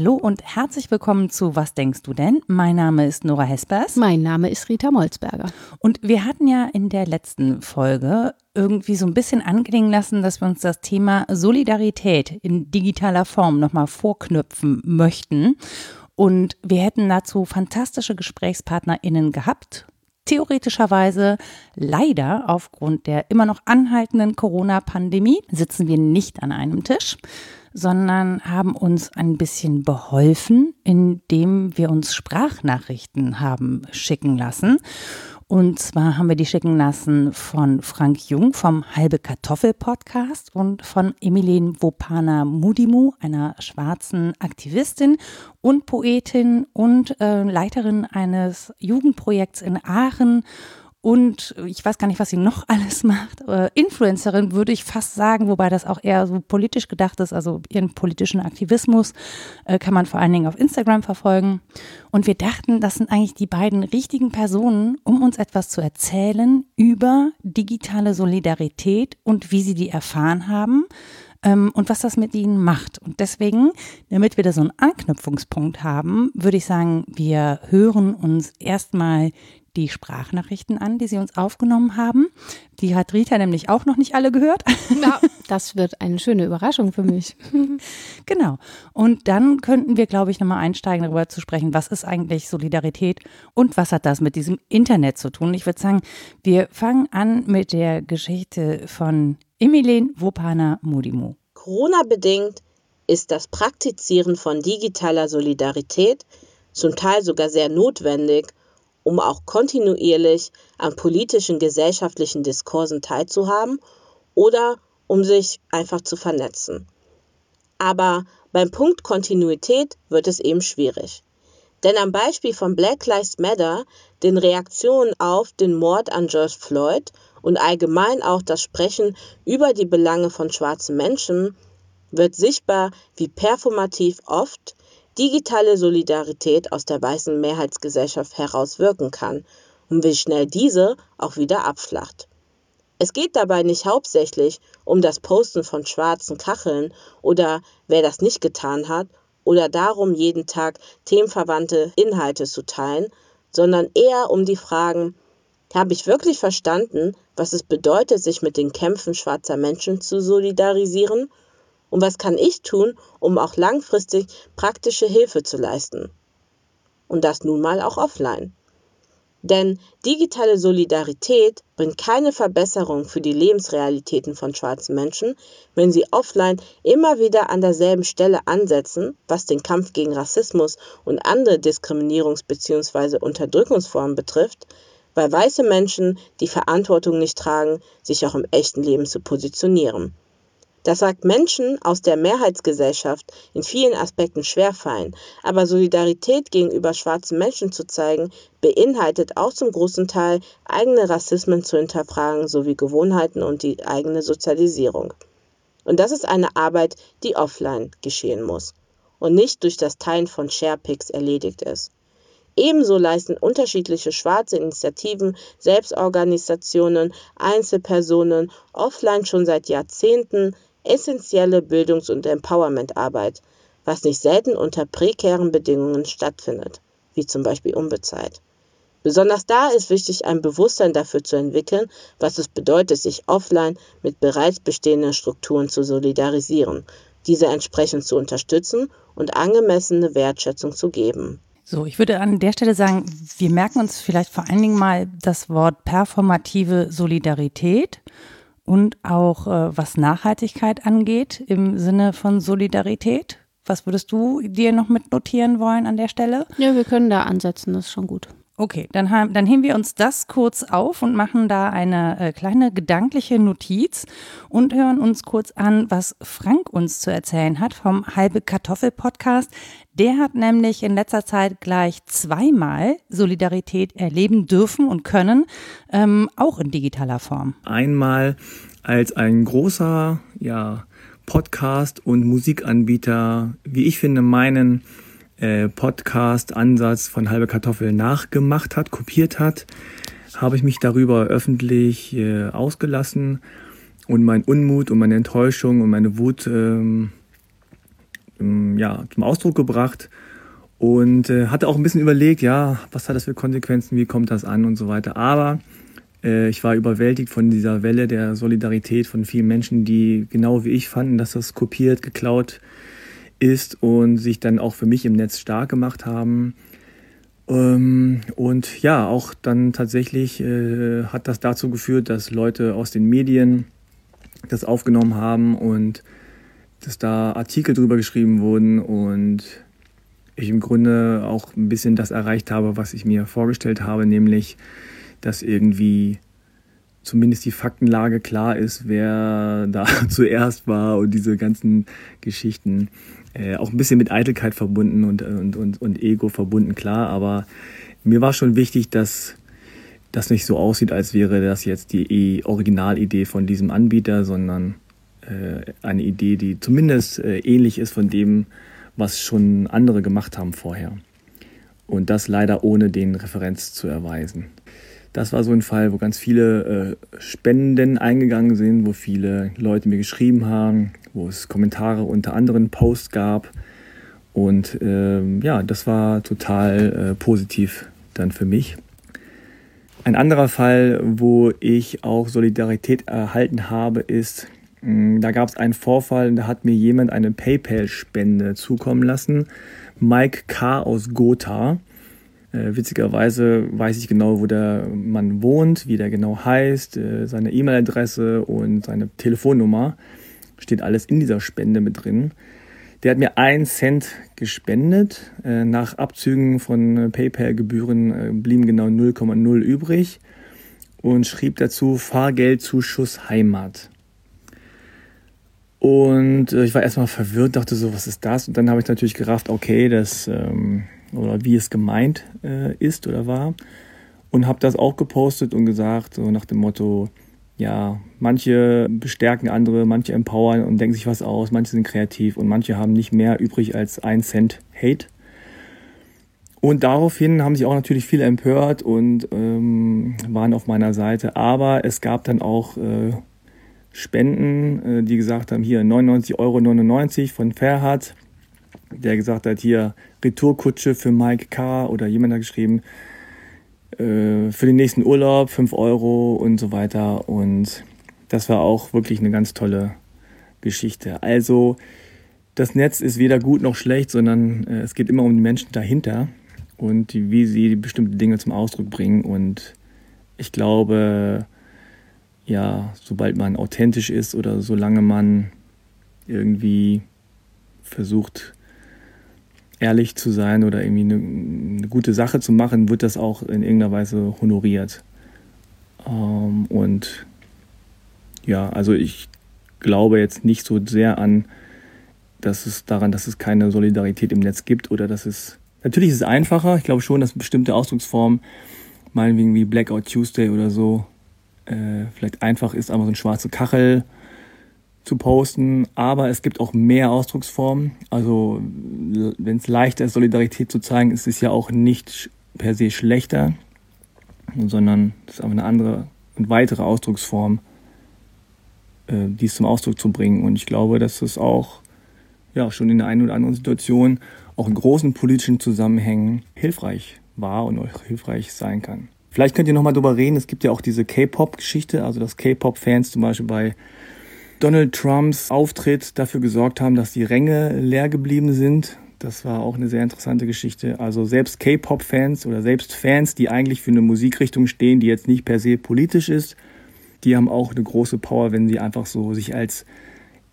Hallo und herzlich willkommen zu Was denkst du denn? Mein Name ist Nora Hespers. Mein Name ist Rita Molzberger. Und wir hatten ja in der letzten Folge irgendwie so ein bisschen anklingen lassen, dass wir uns das Thema Solidarität in digitaler Form nochmal vorknüpfen möchten. Und wir hätten dazu fantastische GesprächspartnerInnen gehabt. Theoretischerweise, leider aufgrund der immer noch anhaltenden Corona-Pandemie, sitzen wir nicht an einem Tisch sondern haben uns ein bisschen beholfen, indem wir uns Sprachnachrichten haben schicken lassen. Und zwar haben wir die schicken lassen von Frank Jung vom Halbe Kartoffel Podcast und von Emilien Wopana Mudimu, einer schwarzen Aktivistin und Poetin und äh, Leiterin eines Jugendprojekts in Aachen und ich weiß gar nicht, was sie noch alles macht. Äh, Influencerin würde ich fast sagen, wobei das auch eher so politisch gedacht ist. Also ihren politischen Aktivismus äh, kann man vor allen Dingen auf Instagram verfolgen. Und wir dachten, das sind eigentlich die beiden richtigen Personen, um uns etwas zu erzählen über digitale Solidarität und wie sie die erfahren haben ähm, und was das mit ihnen macht. Und deswegen, damit wir da so einen Anknüpfungspunkt haben, würde ich sagen, wir hören uns erstmal die Sprachnachrichten an, die Sie uns aufgenommen haben. Die hat Rita nämlich auch noch nicht alle gehört. Ja, das wird eine schöne Überraschung für mich. genau. Und dann könnten wir, glaube ich, nochmal einsteigen, darüber zu sprechen, was ist eigentlich Solidarität und was hat das mit diesem Internet zu tun. Ich würde sagen, wir fangen an mit der Geschichte von Emilien Wopana Mudimu. Corona-bedingt ist das Praktizieren von digitaler Solidarität zum Teil sogar sehr notwendig um auch kontinuierlich an politischen gesellschaftlichen Diskursen teilzuhaben oder um sich einfach zu vernetzen. Aber beim Punkt Kontinuität wird es eben schwierig. Denn am Beispiel von Black Lives Matter, den Reaktionen auf den Mord an George Floyd und allgemein auch das Sprechen über die Belange von schwarzen Menschen, wird sichtbar, wie performativ oft digitale Solidarität aus der weißen Mehrheitsgesellschaft heraus wirken kann und wie schnell diese auch wieder abflacht. Es geht dabei nicht hauptsächlich um das Posten von schwarzen Kacheln oder wer das nicht getan hat oder darum, jeden Tag themenverwandte Inhalte zu teilen, sondern eher um die Fragen, habe ich wirklich verstanden, was es bedeutet, sich mit den Kämpfen schwarzer Menschen zu solidarisieren und was kann ich tun, um auch langfristig praktische Hilfe zu leisten? Und das nun mal auch offline. Denn digitale Solidarität bringt keine Verbesserung für die Lebensrealitäten von schwarzen Menschen, wenn sie offline immer wieder an derselben Stelle ansetzen, was den Kampf gegen Rassismus und andere Diskriminierungs- bzw. Unterdrückungsformen betrifft, weil weiße Menschen die Verantwortung nicht tragen, sich auch im echten Leben zu positionieren. Das sagt Menschen aus der Mehrheitsgesellschaft in vielen Aspekten schwerfallen, aber Solidarität gegenüber schwarzen Menschen zu zeigen, beinhaltet auch zum großen Teil eigene Rassismen zu hinterfragen sowie Gewohnheiten und die eigene Sozialisierung. Und das ist eine Arbeit, die offline geschehen muss und nicht durch das Teilen von Sharepics erledigt ist. Ebenso leisten unterschiedliche schwarze Initiativen, Selbstorganisationen, Einzelpersonen offline schon seit Jahrzehnten essentielle Bildungs- und Empowerment-Arbeit, was nicht selten unter prekären Bedingungen stattfindet, wie zum Beispiel unbezahlt. Besonders da ist wichtig, ein Bewusstsein dafür zu entwickeln, was es bedeutet, sich offline mit bereits bestehenden Strukturen zu solidarisieren, diese entsprechend zu unterstützen und angemessene Wertschätzung zu geben. So, ich würde an der Stelle sagen, wir merken uns vielleicht vor allen Dingen mal das Wort performative Solidarität und auch äh, was Nachhaltigkeit angeht im Sinne von Solidarität. Was würdest du dir noch mit notieren wollen an der Stelle? Ja, wir können da ansetzen, das ist schon gut. Okay, dann, haben, dann heben wir uns das kurz auf und machen da eine äh, kleine gedankliche Notiz und hören uns kurz an, was Frank uns zu erzählen hat vom Halbe Kartoffel Podcast. Der hat nämlich in letzter Zeit gleich zweimal Solidarität erleben dürfen und können, ähm, auch in digitaler Form. Einmal als ein großer ja, Podcast und Musikanbieter, wie ich finde, meinen äh, Podcast-Ansatz von Halbe Kartoffel nachgemacht hat, kopiert hat, habe ich mich darüber öffentlich äh, ausgelassen und mein Unmut und meine Enttäuschung und meine Wut ähm, ähm, ja, zum Ausdruck gebracht und äh, hatte auch ein bisschen überlegt, ja, was hat das für Konsequenzen, wie kommt das an und so weiter. Aber äh, ich war überwältigt von dieser Welle der Solidarität von vielen Menschen, die genau wie ich fanden, dass das kopiert, geklaut ist und sich dann auch für mich im Netz stark gemacht haben. Ähm, und ja, auch dann tatsächlich äh, hat das dazu geführt, dass Leute aus den Medien das aufgenommen haben und dass da Artikel drüber geschrieben wurden und ich im Grunde auch ein bisschen das erreicht habe, was ich mir vorgestellt habe, nämlich, dass irgendwie zumindest die Faktenlage klar ist, wer da zuerst war und diese ganzen Geschichten. Äh, auch ein bisschen mit Eitelkeit verbunden und, und, und, und Ego verbunden, klar, aber mir war schon wichtig, dass das nicht so aussieht, als wäre das jetzt die Originalidee von diesem Anbieter, sondern äh, eine Idee, die zumindest äh, ähnlich ist von dem, was schon andere gemacht haben vorher. Und das leider ohne den Referenz zu erweisen. Das war so ein Fall, wo ganz viele äh, Spenden eingegangen sind, wo viele Leute mir geschrieben haben, wo es Kommentare unter anderen Posts gab. Und ähm, ja, das war total äh, positiv dann für mich. Ein anderer Fall, wo ich auch Solidarität erhalten habe, ist Mm, da gab es einen Vorfall, da hat mir jemand eine PayPal-Spende zukommen lassen. Mike K. aus Gotha. Äh, witzigerweise weiß ich genau, wo der Mann wohnt, wie der genau heißt, äh, seine E-Mail-Adresse und seine Telefonnummer. Steht alles in dieser Spende mit drin. Der hat mir einen Cent gespendet. Äh, nach Abzügen von PayPal-Gebühren äh, blieben genau 0,0 übrig und schrieb dazu Fahrgeldzuschuss Heimat. Und äh, ich war erstmal verwirrt, dachte so, was ist das? Und dann habe ich natürlich gerafft, okay, das ähm, oder wie es gemeint äh, ist oder war. Und habe das auch gepostet und gesagt, so nach dem Motto, ja, manche bestärken andere, manche empowern und denken sich was aus, manche sind kreativ und manche haben nicht mehr übrig als ein Cent Hate. Und daraufhin haben sich auch natürlich viele empört und ähm, waren auf meiner Seite. Aber es gab dann auch äh, Spenden, äh, die gesagt haben, hier 99,99 Euro von Ferhat, der gesagt hat, hier Retourkutsche für Mike K. oder jemand hat geschrieben, äh, für den nächsten Urlaub 5 Euro und so weiter. Und das war auch wirklich eine ganz tolle Geschichte. Also das Netz ist weder gut noch schlecht, sondern äh, es geht immer um die Menschen dahinter und wie sie bestimmte Dinge zum Ausdruck bringen. Und ich glaube, ja, sobald man authentisch ist oder solange man irgendwie versucht, ehrlich zu sein oder irgendwie eine, eine gute Sache zu machen, wird das auch in irgendeiner Weise honoriert. Ähm, und ja, also ich glaube jetzt nicht so sehr an, dass es daran, dass es keine Solidarität im Netz gibt oder dass es natürlich ist es einfacher. Ich glaube schon, dass bestimmte Ausdrucksformen, meinetwegen wie Blackout Tuesday oder so, äh, vielleicht einfach ist, einfach so eine schwarze Kachel zu posten. Aber es gibt auch mehr Ausdrucksformen. Also wenn es leichter ist, Solidarität zu zeigen, ist es ja auch nicht per se schlechter, sondern es ist einfach eine andere und weitere Ausdrucksform, äh, dies zum Ausdruck zu bringen. Und ich glaube, dass es auch ja, schon in der einen oder anderen Situation, auch in großen politischen Zusammenhängen hilfreich war und auch hilfreich sein kann. Vielleicht könnt ihr nochmal drüber reden. Es gibt ja auch diese K-Pop-Geschichte, also dass K-Pop-Fans zum Beispiel bei Donald Trumps Auftritt dafür gesorgt haben, dass die Ränge leer geblieben sind. Das war auch eine sehr interessante Geschichte. Also selbst K-Pop-Fans oder selbst Fans, die eigentlich für eine Musikrichtung stehen, die jetzt nicht per se politisch ist, die haben auch eine große Power, wenn sie einfach so sich als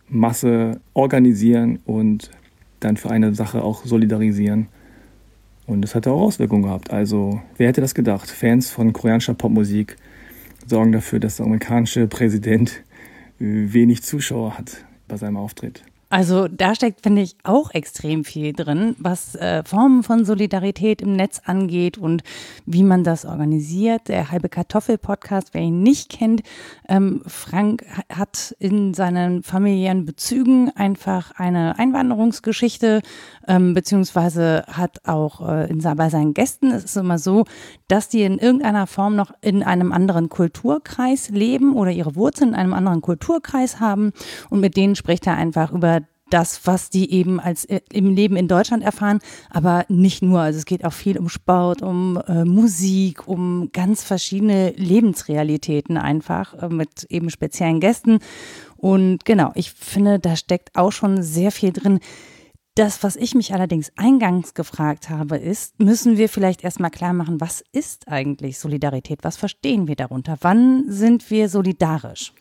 Masse organisieren und dann für eine Sache auch solidarisieren. Und das hat auch Auswirkungen gehabt. Also, wer hätte das gedacht? Fans von koreanischer Popmusik sorgen dafür, dass der amerikanische Präsident wenig Zuschauer hat bei seinem Auftritt. Also da steckt, finde ich, auch extrem viel drin, was äh, Formen von Solidarität im Netz angeht und wie man das organisiert. Der halbe Kartoffel-Podcast, wer ihn nicht kennt, ähm, Frank hat in seinen familiären Bezügen einfach eine Einwanderungsgeschichte, ähm, beziehungsweise hat auch äh, in, bei seinen Gästen, es ist immer so, dass die in irgendeiner Form noch in einem anderen Kulturkreis leben oder ihre Wurzeln in einem anderen Kulturkreis haben und mit denen spricht er einfach über das, was die eben als äh, im Leben in Deutschland erfahren, aber nicht nur. Also es geht auch viel um Sport, um äh, Musik, um ganz verschiedene Lebensrealitäten einfach äh, mit eben speziellen Gästen. Und genau, ich finde, da steckt auch schon sehr viel drin. Das, was ich mich allerdings eingangs gefragt habe, ist, müssen wir vielleicht erstmal klar machen, was ist eigentlich Solidarität? Was verstehen wir darunter? Wann sind wir solidarisch?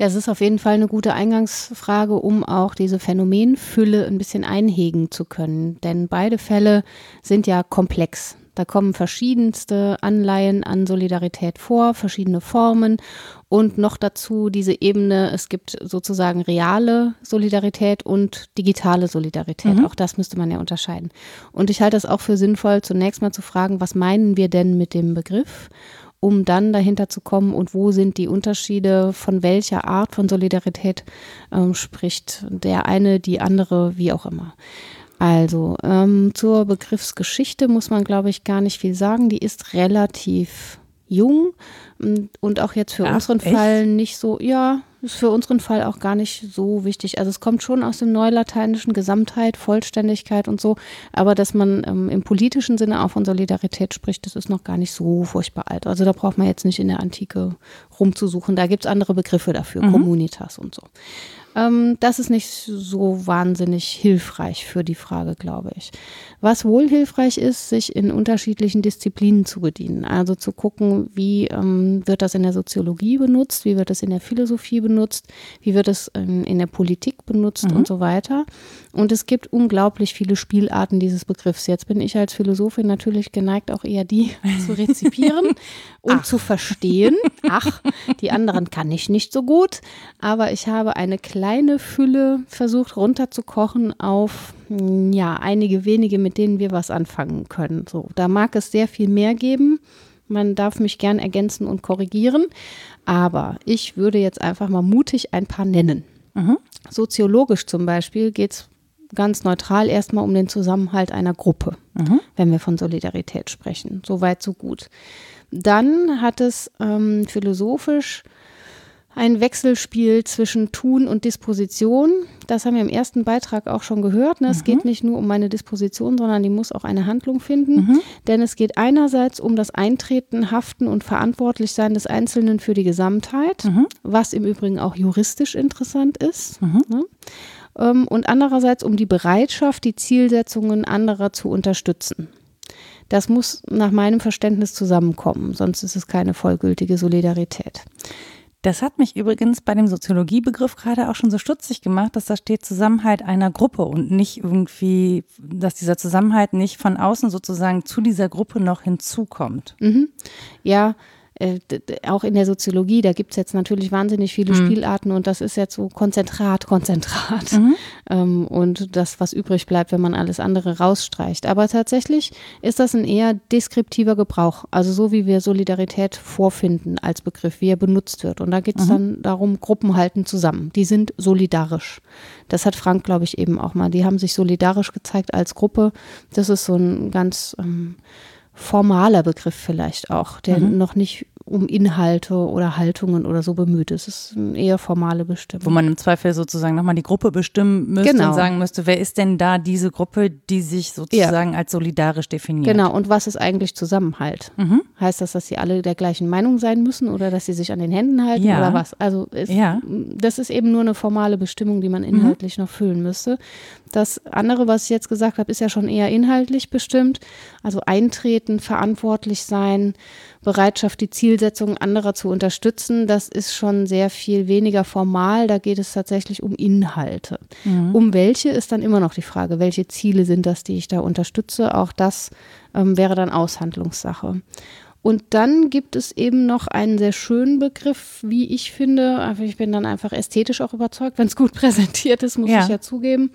Das ist auf jeden Fall eine gute Eingangsfrage, um auch diese Phänomenfülle ein bisschen einhegen zu können. Denn beide Fälle sind ja komplex. Da kommen verschiedenste Anleihen an Solidarität vor, verschiedene Formen und noch dazu diese Ebene, es gibt sozusagen reale Solidarität und digitale Solidarität. Mhm. Auch das müsste man ja unterscheiden. Und ich halte es auch für sinnvoll, zunächst mal zu fragen, was meinen wir denn mit dem Begriff? Um dann dahinter zu kommen und wo sind die Unterschiede, von welcher Art von Solidarität ähm, spricht der eine, die andere, wie auch immer. Also ähm, zur Begriffsgeschichte muss man, glaube ich, gar nicht viel sagen. Die ist relativ jung und auch jetzt für Ach, unseren echt? Fall nicht so, ja, ist für unseren Fall auch gar nicht so wichtig. Also es kommt schon aus dem Neulateinischen Gesamtheit, Vollständigkeit und so, aber dass man ähm, im politischen Sinne auch von Solidarität spricht, das ist noch gar nicht so furchtbar alt. Also da braucht man jetzt nicht in der Antike rumzusuchen. Da gibt es andere Begriffe dafür, mhm. Communitas und so. Ähm, das ist nicht so wahnsinnig hilfreich für die Frage, glaube ich. Was wohl hilfreich ist, sich in unterschiedlichen Disziplinen zu bedienen. Also zu gucken, wie ähm, wird das in der Soziologie benutzt, wie wird das in der Philosophie benutzt, wie wird es in, in der Politik benutzt mhm. und so weiter. Und es gibt unglaublich viele Spielarten dieses Begriffs. Jetzt bin ich als Philosophin natürlich geneigt, auch eher die zu rezipieren und Ach. zu verstehen. Ach, die anderen kann ich nicht so gut, aber ich habe eine kleine Fülle versucht runterzukochen auf hm, ja, einige wenige, mit denen wir was anfangen können. So, da mag es sehr viel mehr geben. Man darf mich gern ergänzen und korrigieren, aber ich würde jetzt einfach mal mutig ein paar nennen. Mhm. Soziologisch zum Beispiel geht es ganz neutral erstmal um den Zusammenhalt einer Gruppe, mhm. wenn wir von Solidarität sprechen. So weit, so gut. Dann hat es ähm, philosophisch ein Wechselspiel zwischen Tun und Disposition. Das haben wir im ersten Beitrag auch schon gehört. Ne? Es mhm. geht nicht nur um meine Disposition, sondern die muss auch eine Handlung finden. Mhm. Denn es geht einerseits um das Eintreten, Haften und Verantwortlichsein des Einzelnen für die Gesamtheit, mhm. was im Übrigen auch juristisch interessant ist. Mhm. Ne? Ähm, und andererseits um die Bereitschaft, die Zielsetzungen anderer zu unterstützen. Das muss nach meinem Verständnis zusammenkommen, sonst ist es keine vollgültige Solidarität. Das hat mich übrigens bei dem Soziologiebegriff gerade auch schon so stutzig gemacht, dass da steht Zusammenhalt einer Gruppe und nicht irgendwie, dass dieser Zusammenhalt nicht von außen sozusagen zu dieser Gruppe noch hinzukommt. Mhm. Ja, äh, auch in der Soziologie, da gibt es jetzt natürlich wahnsinnig viele mhm. Spielarten und das ist jetzt so Konzentrat, Konzentrat. Mhm. Ähm, und das, was übrig bleibt, wenn man alles andere rausstreicht. Aber tatsächlich ist das ein eher deskriptiver Gebrauch, also so wie wir Solidarität vorfinden als Begriff, wie er benutzt wird. Und da geht es mhm. dann darum, Gruppen halten zusammen. Die sind solidarisch. Das hat Frank, glaube ich, eben auch mal. Die haben sich solidarisch gezeigt als Gruppe. Das ist so ein ganz ähm, formaler Begriff vielleicht auch, der mhm. noch nicht um Inhalte oder Haltungen oder so bemüht. Es ist eine eher formale Bestimmung. Wo man im Zweifel sozusagen nochmal die Gruppe bestimmen müsste genau. und sagen müsste, wer ist denn da diese Gruppe, die sich sozusagen ja. als solidarisch definiert? Genau, und was ist eigentlich Zusammenhalt? Mhm. Heißt das, dass sie alle der gleichen Meinung sein müssen oder dass sie sich an den Händen halten ja. oder was? Also ist, ja. das ist eben nur eine formale Bestimmung, die man mhm. inhaltlich mhm. noch füllen müsste. Das andere, was ich jetzt gesagt habe, ist ja schon eher inhaltlich bestimmt. Also eintreten, verantwortlich sein, Bereitschaft, die Zielsetzungen anderer zu unterstützen, das ist schon sehr viel weniger formal. Da geht es tatsächlich um Inhalte. Mhm. Um welche ist dann immer noch die Frage, welche Ziele sind das, die ich da unterstütze? Auch das ähm, wäre dann Aushandlungssache. Und dann gibt es eben noch einen sehr schönen Begriff, wie ich finde. Ich bin dann einfach ästhetisch auch überzeugt, wenn es gut präsentiert ist, muss Ja. ich ja zugeben.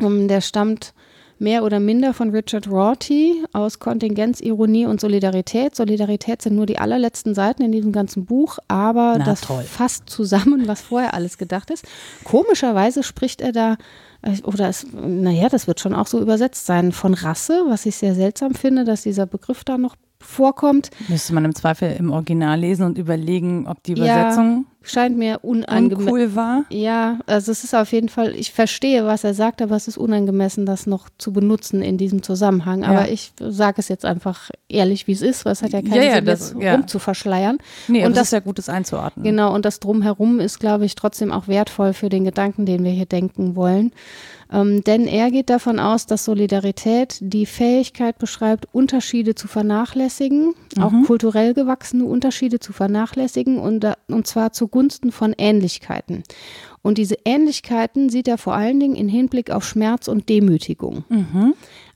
Um, der stammt mehr oder minder von Richard Rorty aus Kontingenz, Ironie und Solidarität. Solidarität sind nur die allerletzten Seiten in diesem ganzen Buch, aber Na, das toll. fasst zusammen, was vorher alles gedacht ist. Komischerweise spricht er da, äh, oder es, naja, das wird schon auch so übersetzt sein, von Rasse, was ich sehr seltsam finde, dass dieser Begriff da noch vorkommt. Müsste man im Zweifel im Original lesen und überlegen, ob die Übersetzung Ja, scheint mir unangemessen. uncool war. Ja, also es ist auf jeden Fall, ich verstehe, was er sagt, aber es ist unangemessen, das noch zu benutzen in diesem Zusammenhang. Aber Ja. ich sage es jetzt einfach ehrlich, wie es ist, weil es hat ja keinen Ja, ja, Sinn, das- jetzt ja. rumzuverschleiern. Nee, Und aber das das- ist ja gut, das einzuordnen. Genau, und das Drumherum ist, glaube ich, trotzdem auch wertvoll für den Gedanken, den wir hier denken wollen. Ähm, denn er geht davon aus, dass Solidarität die Fähigkeit beschreibt, Unterschiede zu vernachlässigen, auch kulturell gewachsene Unterschiede zu vernachlässigen und, und zwar zugunsten von Ähnlichkeiten. Und diese Ähnlichkeiten sieht er vor allen Dingen in Hinblick auf Schmerz und Demütigung.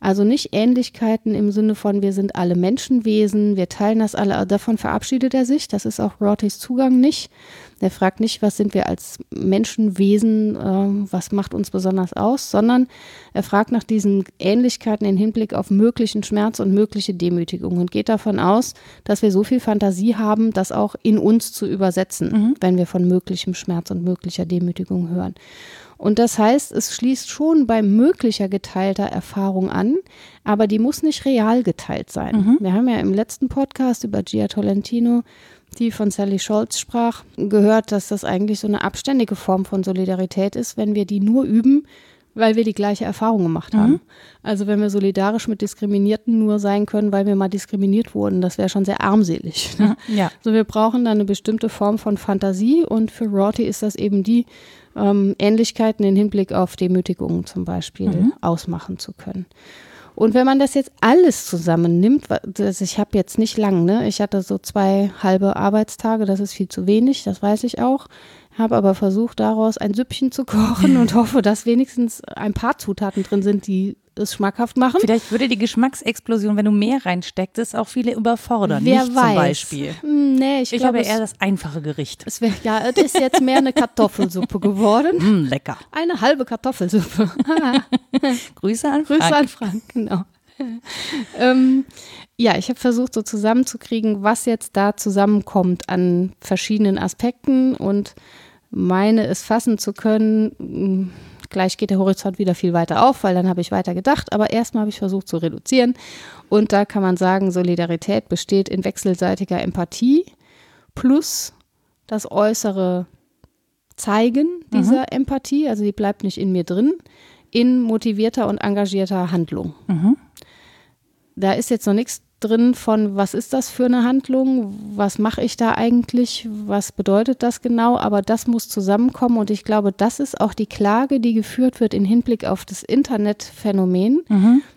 Also nicht Ähnlichkeiten im Sinne von, wir sind alle Menschenwesen, wir teilen das alle, davon verabschiedet er sich. Das ist auch Rortys Zugang nicht. Er fragt nicht, was sind wir als Menschenwesen, äh, was macht uns besonders aus, sondern er fragt nach diesen Ähnlichkeiten in Hinblick auf möglichen Schmerz und mögliche Demütigung und geht davon aus, dass wir so viel Fantasie haben, das auch in uns zu übersetzen, wenn wir von möglichem Schmerz und möglicher Demütigung hören. Und das heißt, es schließt schon bei möglicher geteilter Erfahrung an, aber die muss nicht real geteilt sein. Wir haben ja im letzten Podcast über Gia Tolentino, die von Sally Scholz sprach, gehört, dass das eigentlich so eine abständige Form von Solidarität ist, wenn wir die nur üben, weil wir die gleiche Erfahrung gemacht haben. Also wenn wir solidarisch mit Diskriminierten nur sein können, weil wir mal diskriminiert wurden, das wäre schon sehr armselig. Ne? Ja. So, wir brauchen dann eine bestimmte Form von Fantasie und für Rorty ist das eben die, ähm, Ähnlichkeiten in Hinblick auf Demütigungen zum Beispiel ausmachen zu können. Und wenn man das jetzt alles zusammennimmt, das, ich habe jetzt nicht lang, ne? Ich hatte so zwei halbe Arbeitstage, das ist viel zu wenig, das weiß ich auch. Habe aber versucht, daraus ein Süppchen zu kochen und hoffe, dass wenigstens ein paar Zutaten drin sind, die es schmackhaft machen. Vielleicht würde die Geschmacksexplosion, wenn du mehr reinstecktest, auch viele überfordern. Wer Mich weiß. zum Beispiel. Hm, nee, ich, Ich, glaube, habe eher das einfache Gericht. es wär, ja, es ist jetzt mehr eine Kartoffelsuppe geworden. Mm, lecker. Eine halbe Kartoffelsuppe. Grüße an Grüße Frank. an Frank, genau. ähm, ja, ich habe versucht, so zusammenzukriegen, was jetzt da zusammenkommt an verschiedenen Aspekten und meine es fassen zu können. Gleich geht der Horizont wieder viel weiter auf, weil dann habe ich weiter gedacht. Aber erstmal habe ich versucht zu reduzieren. Und da kann man sagen, Solidarität besteht in wechselseitiger Empathie plus das äußere Zeigen dieser Empathie, also die bleibt nicht in mir drin, in motivierter und engagierter Handlung. Da ist jetzt noch nichts drin von, was ist das für eine Handlung, was mache ich da eigentlich, was bedeutet das genau, aber das muss zusammenkommen. Und ich glaube, das ist auch die Klage, die geführt wird in Hinblick auf das Internetphänomen,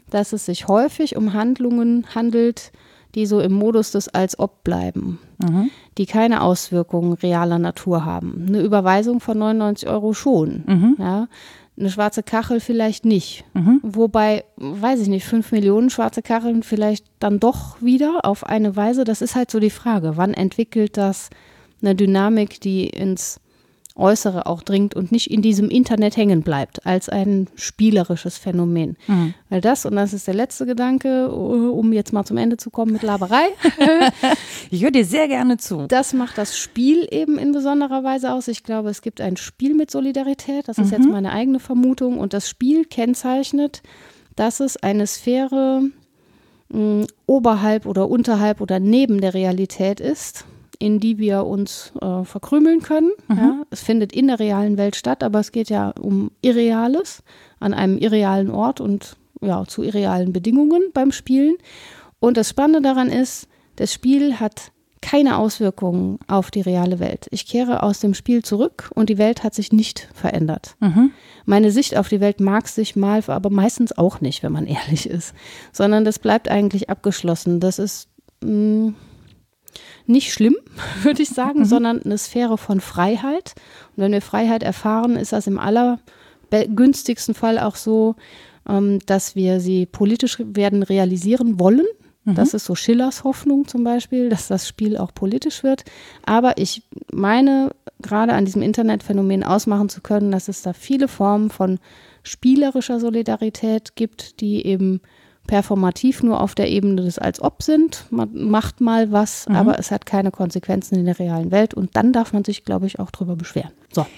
dass es sich häufig um Handlungen handelt, die so im Modus des als ob bleiben, die keine Auswirkungen realer Natur haben. Eine Überweisung von 99 Euro schon, ja. Eine schwarze Kachel vielleicht nicht. Wobei, weiß ich nicht, fünf Millionen schwarze Kacheln vielleicht dann doch wieder auf eine Weise. Das ist halt so die Frage. Wann entwickelt das eine Dynamik, die ins Äußere auch dringt und nicht in diesem Internet hängen bleibt, als ein spielerisches Phänomen. Weil das, und das ist der letzte Gedanke, um jetzt mal zum Ende zu kommen mit Laberei, Ich höre dir sehr gerne zu. das macht das Spiel eben in besonderer Weise aus. Ich glaube, es gibt ein Spiel mit Solidarität. Das ist jetzt meine eigene Vermutung. Und das Spiel kennzeichnet, dass es eine Sphäre mh, oberhalb oder unterhalb oder neben der Realität ist, in die wir uns äh, verkrümeln können. Ja, es findet in der realen Welt statt, aber es geht ja um Irreales an einem irrealen Ort und ja, zu irrealen Bedingungen beim Spielen. Und das Spannende daran ist, das Spiel hat keine Auswirkungen auf die reale Welt. Ich kehre aus dem Spiel zurück und die Welt hat sich nicht verändert. Meine Sicht auf die Welt mag sich mal, aber meistens auch nicht, wenn man ehrlich ist, sondern das bleibt eigentlich abgeschlossen. Das ist mh, nicht schlimm, würde ich sagen, sondern eine Sphäre von Freiheit. Und wenn wir Freiheit erfahren, ist das im allergünstigsten Fall auch so, ähm, dass wir sie politisch werden realisieren wollen. Das ist so Schillers Hoffnung zum Beispiel, dass das Spiel auch politisch wird. Aber ich meine, gerade an diesem Internetphänomen ausmachen zu können, dass es da viele Formen von spielerischer Solidarität gibt, die eben performativ nur auf der Ebene des als ob sind. Man macht mal was, Mhm. aber es hat keine Konsequenzen in der realen Welt und dann darf man sich, glaube ich, auch drüber beschweren. So.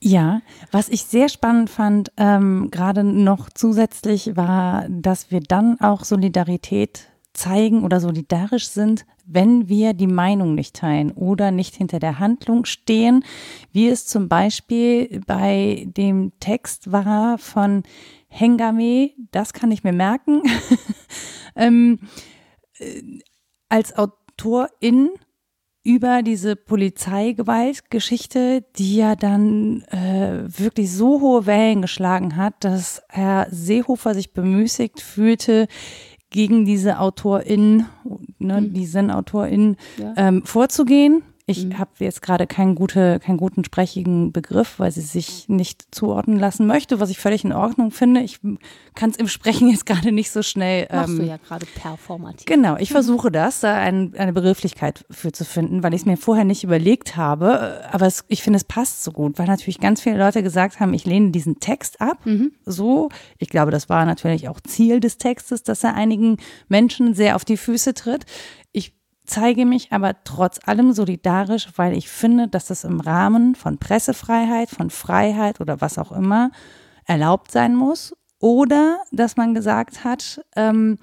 Ja, was ich sehr spannend fand, ähm, gerade noch zusätzlich war, dass wir dann auch Solidarität zeigen oder solidarisch sind, wenn wir die Meinung nicht teilen oder nicht hinter der Handlung stehen, wie es zum Beispiel bei dem Text war von Hengame, das kann ich mir merken, ähm, äh, als Autorin über diese Polizeigewaltgeschichte, die ja dann äh, wirklich so hohe Wellen geschlagen hat, dass Herr Seehofer sich bemüßigt fühlte, gegen diese Autorin, ne, diesen Autorin Ja. ähm, vorzugehen. Ich habe jetzt gerade keinen, gute, keinen guten sprechigen Begriff, weil sie sich nicht zuordnen lassen möchte, was ich völlig in Ordnung finde. Ich kann es im Sprechen jetzt gerade nicht so schnell. Machst ähm, du ja gerade performativ. Genau, ich versuche das, da ein, eine Begrifflichkeit für zu finden, weil ich es mir vorher nicht überlegt habe. Aber es, ich finde, es passt so gut, weil natürlich ganz viele Leute gesagt haben, ich lehne diesen Text ab. So, ich glaube, das war natürlich auch Ziel des Textes, dass er einigen Menschen sehr auf die Füße tritt. Zeige mich aber trotz allem solidarisch, weil ich finde, dass das im Rahmen von Pressefreiheit, von Freiheit oder was auch immer erlaubt sein muss. Oder dass man gesagt hat, ähm,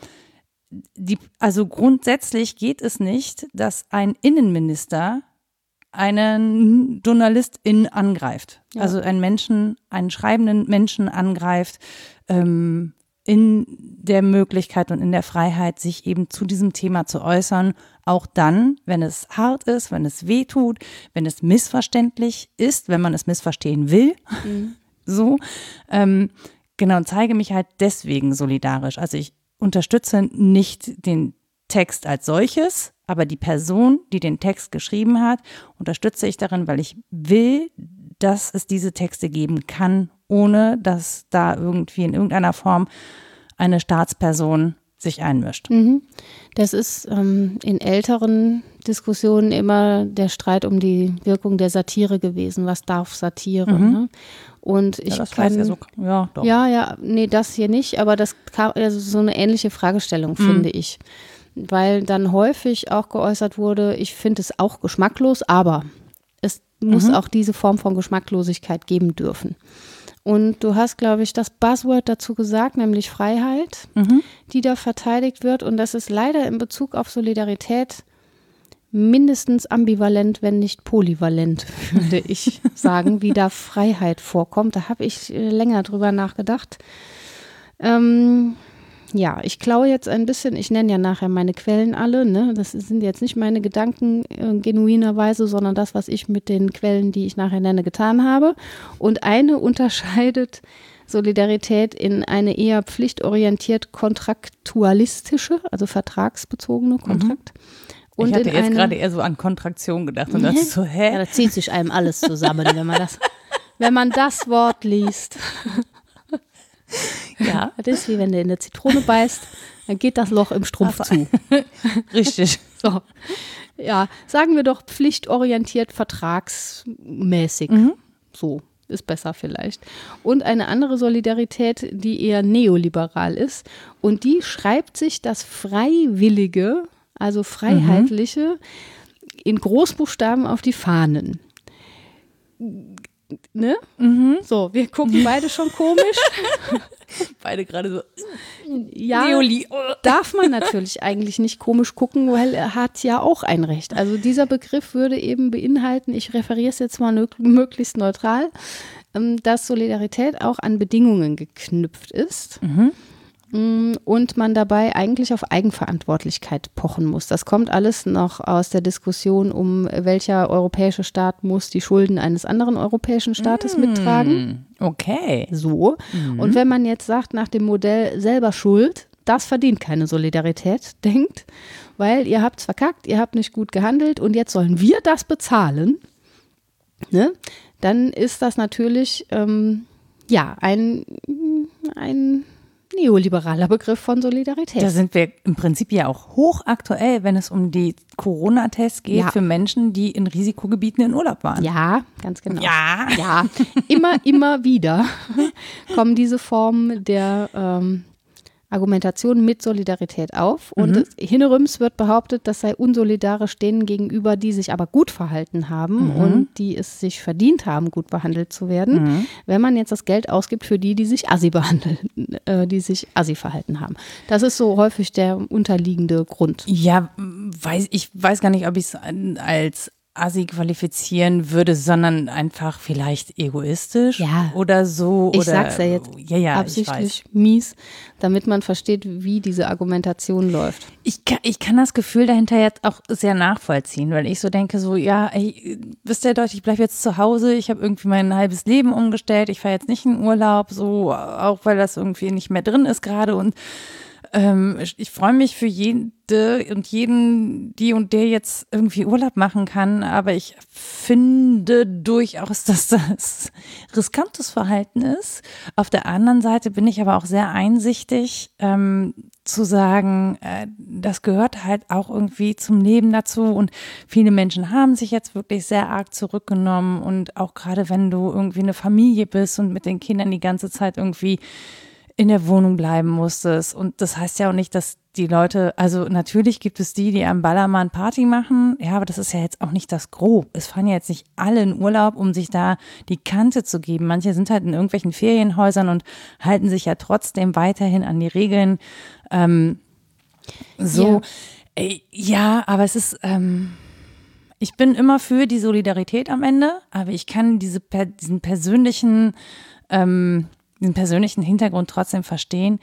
die, also grundsätzlich geht es nicht, dass ein Innenminister einen Journalistin angreift. Ja. Also einen Menschen, einen schreibenden Menschen angreift, ähm, in der Möglichkeit und in der Freiheit, sich eben zu diesem Thema zu äußern, auch dann, wenn es hart ist, wenn es weh tut, wenn es missverständlich ist, wenn man es missverstehen will. So. Ähm, genau, und zeige mich halt deswegen solidarisch. Also ich unterstütze nicht den Text als solches, aber die Person, die den Text geschrieben hat, unterstütze ich darin, weil ich will, dass es diese Texte geben kann, ohne dass da irgendwie in irgendeiner Form eine Staatsperson sich einmischt. Mhm. Das ist ähm, in älteren Diskussionen immer der Streit um die Wirkung der Satire gewesen. Was darf Satire? Ne? Und ich Mhm. ja, das kann, weiß ja so. Ja, doch. Ja, ja, nee, das hier nicht, aber das kam, also so eine ähnliche Fragestellung, Mhm. finde ich. Weil dann häufig auch geäußert wurde, ich finde es auch geschmacklos, aber muss Mhm. auch diese Form von Geschmacklosigkeit geben dürfen. Und du hast, glaube ich, das Buzzword dazu gesagt, nämlich Freiheit, Mhm. die da verteidigt wird. Und das ist leider in Bezug auf Solidarität mindestens ambivalent, wenn nicht polyvalent, würde ich sagen, wie da Freiheit vorkommt. Da habe ich äh, länger drüber nachgedacht. Ähm, ja, ich klaue jetzt ein bisschen, ich nenne ja nachher meine Quellen alle, ne? Das sind jetzt nicht meine Gedanken äh, genuinerweise, sondern das, was ich mit den Quellen, die ich nachher nenne, getan habe. Und eine unterscheidet Solidarität in eine eher pflichtorientiert kontraktualistische, also vertragsbezogene Kontrakt. Und ich hatte jetzt eine- gerade eher so an Kontraktion gedacht und dachte so, ja, hä? da zieht sich einem alles zusammen, wenn man das, wenn man das Wort liest. Ja, Das ist wie wenn du in eine Zitrone beißt, dann geht das Loch im Strumpf zu. richtig. So. Ja, sagen wir doch pflichtorientiert vertragsmäßig. So ist besser vielleicht. Und eine andere Solidarität, die eher neoliberal ist. Und die schreibt sich das Freiwillige, also Freiheitliche, in Großbuchstaben auf die Fahnen. Ne? So, wir gucken beide schon komisch. Beide gerade so. Ja, Neoli. darf man natürlich eigentlich nicht komisch gucken, weil er hat ja auch ein Recht. Also dieser Begriff würde eben beinhalten, ich referiere es jetzt mal möglichst neutral, ähm, dass Solidarität auch an Bedingungen geknüpft ist. Mm, Und man dabei eigentlich auf Eigenverantwortlichkeit pochen muss. Das kommt alles noch aus der Diskussion um, welcher europäische Staat muss die Schulden eines anderen europäischen Staates mittragen. Okay. So. Und wenn man jetzt sagt, nach dem Modell selber schuld, das verdient keine Solidarität, denkt, weil ihr habt's verkackt, ihr habt nicht gut gehandelt und jetzt sollen wir das bezahlen, ne? dann ist das natürlich ähm, ja ein, ein neoliberaler Begriff von Solidarität. Da sind wir im Prinzip ja auch hochaktuell, wenn es um die Corona-Tests geht Ja. für Menschen, die in Risikogebieten in Urlaub waren. Ja, ganz genau. Ja. Ja, immer, immer wieder kommen diese Formen der ähm, Argumentation mit Solidarität auf. Und Mhm. hinterrüms wird behauptet, das sei unsolidarisch denen gegenüber, die sich aber gut verhalten haben Mhm. und die es sich verdient haben, gut behandelt zu werden, wenn man jetzt das Geld ausgibt für die, die sich assi behandeln, äh, die sich assi verhalten haben. Das ist so häufig der unterliegende Grund. Ja, weiß, ich weiß gar nicht, ob ich es als Assi qualifizieren würde, sondern einfach vielleicht egoistisch Ja. oder so. Ich oder, sag's ja jetzt ja, ja, absichtlich mies, damit man versteht, wie diese Argumentation läuft. Ich kann, ich kann das Gefühl dahinter jetzt auch sehr nachvollziehen, weil ich so denke, so, ja, ey, wisst ihr Leute, ich bleibe jetzt zu Hause, ich habe irgendwie mein halbes Leben umgestellt, ich fahre jetzt nicht in Urlaub, so, auch weil das irgendwie nicht mehr drin ist gerade und ähm, ich, freue mich für jede und jeden, die und der jetzt irgendwie Urlaub machen kann, aber ich finde durchaus, dass das riskantes Verhalten ist. Auf der anderen Seite bin ich aber auch sehr einsichtig, ähm, zu sagen, äh, das gehört halt auch irgendwie zum Leben dazu und viele Menschen haben sich jetzt wirklich sehr arg zurückgenommen und auch gerade wenn du irgendwie eine Familie bist und mit den Kindern die ganze Zeit irgendwie in der Wohnung bleiben musstest. Und das heißt ja auch nicht, dass die Leute, also natürlich gibt es die, die am Ballermann Party machen, ja, aber das ist ja jetzt auch nicht das Grob. Es fahren ja jetzt nicht alle in Urlaub, um sich da die Kante zu geben. Manche sind halt in irgendwelchen Ferienhäusern und halten sich ja trotzdem weiterhin an die Regeln. Ähm, so, Ja. Ey, ja, aber es ist, ähm, ich bin immer für die Solidarität am Ende, aber ich kann diese, diesen persönlichen, ähm, den persönlichen Hintergrund trotzdem verstehen.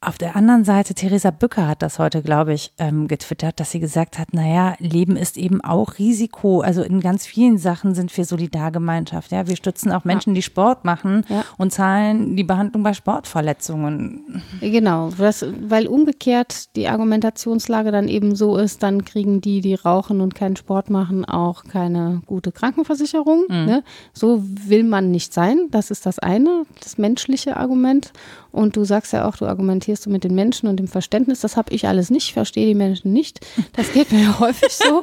Auf der anderen Seite, Theresa Bücker hat das heute, glaube ich, ähm, getwittert, dass sie gesagt hat, naja, Leben ist eben auch Risiko. Also in ganz vielen Sachen sind wir Solidargemeinschaft. Ja, wir stützen auch Menschen, die Sport machen Ja. und zahlen die Behandlung bei Sportverletzungen. Genau, das, weil umgekehrt die Argumentationslage dann eben so ist, dann kriegen die, die rauchen und keinen Sport machen, auch keine gute Krankenversicherung. Ne? So will man nicht sein. Das ist das eine, das menschliche Argument. Und du sagst ja auch, du argumentierst du mit den Menschen und dem Verständnis. Das habe ich alles nicht, verstehe die Menschen nicht. Das geht mir ja häufig so.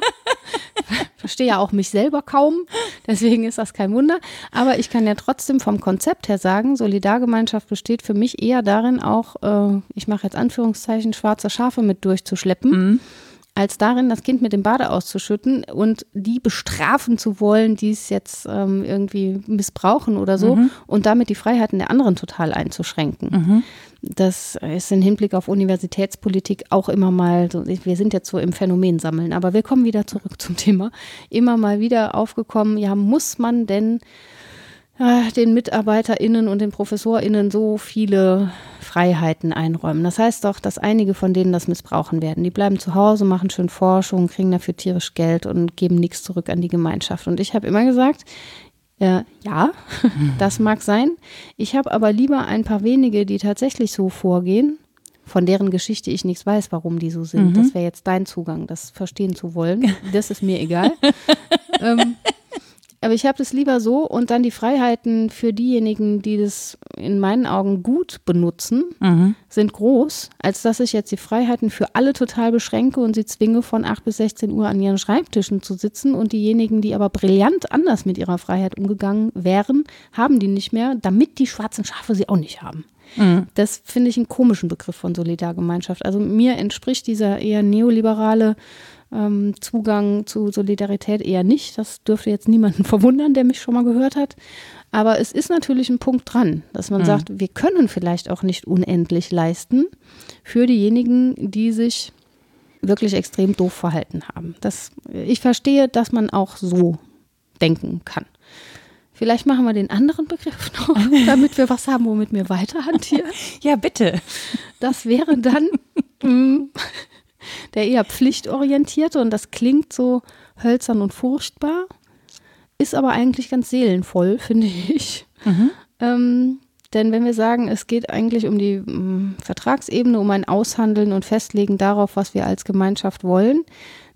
verstehe ja auch mich selber kaum, deswegen ist das kein Wunder. Aber ich kann ja trotzdem vom Konzept her sagen, Solidargemeinschaft besteht für mich eher darin, auch, äh, ich mache jetzt Anführungszeichen, schwarze Schafe mit durchzuschleppen. Als darin, das Kind mit dem Bade auszuschütten und die bestrafen zu wollen, die es jetzt ähm, irgendwie missbrauchen oder so und damit die Freiheiten der anderen total einzuschränken. Das ist im Hinblick auf Universitätspolitik auch immer mal, so, wir sind jetzt so im Phänomen sammeln, aber wir kommen wieder zurück zum Thema, immer mal wieder aufgekommen, ja, muss man denn den MitarbeiterInnen und den ProfessorInnen so viele Freiheiten einräumen. Das heißt doch, dass einige von denen das missbrauchen werden. Die bleiben zu Hause, machen schön Forschung, kriegen dafür tierisch Geld und geben nichts zurück an die Gemeinschaft. Und ich habe immer gesagt, äh, ja, das mag sein. Ich habe aber lieber ein paar wenige, die tatsächlich so vorgehen, von deren Geschichte ich nichts weiß, warum die so sind. Das wäre jetzt dein Zugang, das verstehen zu wollen. Das ist mir egal. ähm, aber ich habe das lieber so und dann die Freiheiten für diejenigen, die das in meinen Augen gut benutzen, sind groß, als dass ich jetzt die Freiheiten für alle total beschränke und sie zwinge, von 8 bis 16 Uhr an ihren Schreibtischen zu sitzen. Und diejenigen, die aber brillant anders mit ihrer Freiheit umgegangen wären, haben die nicht mehr, damit die schwarzen Schafe sie auch nicht haben. Das finde ich einen komischen Begriff von Solidargemeinschaft. Also mir entspricht dieser eher neoliberale ähm, Zugang zu Solidarität eher nicht. Das dürfte jetzt niemanden verwundern, der mich schon mal gehört hat. Aber es ist natürlich ein Punkt dran, dass man sagt, wir können vielleicht auch nicht unendlich leisten für diejenigen, die sich wirklich extrem doof verhalten haben. Das, ich verstehe, dass man auch so denken kann. Vielleicht machen wir den anderen Begriff noch, damit wir was haben, womit wir weiter hantieren. Ja, bitte. Das wäre dann mm, der eher pflichtorientierte und das klingt so hölzern und furchtbar, ist aber eigentlich ganz seelenvoll, finde ich. Ähm, denn wenn wir sagen, es geht eigentlich um die mm, Vertragsebene, um ein Aushandeln und Festlegen darauf, was wir als Gemeinschaft wollen,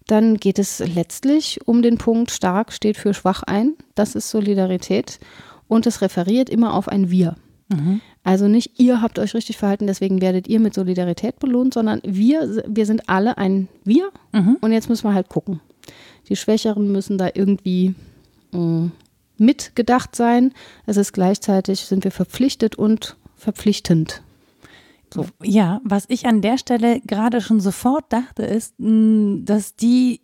dann geht es letztlich um den Punkt, stark steht für schwach ein. Das ist Solidarität. Und es referiert immer auf ein Wir. Mhm. Also nicht ihr habt euch richtig verhalten, deswegen werdet ihr mit Solidarität belohnt, sondern wir, wir sind alle ein Wir mhm. und jetzt müssen wir halt gucken. Die Schwächeren müssen da irgendwie äh, mitgedacht sein. Es ist gleichzeitig, sind wir verpflichtet und verpflichtend. So. Ja, was ich an der Stelle gerade schon sofort dachte, ist, dass die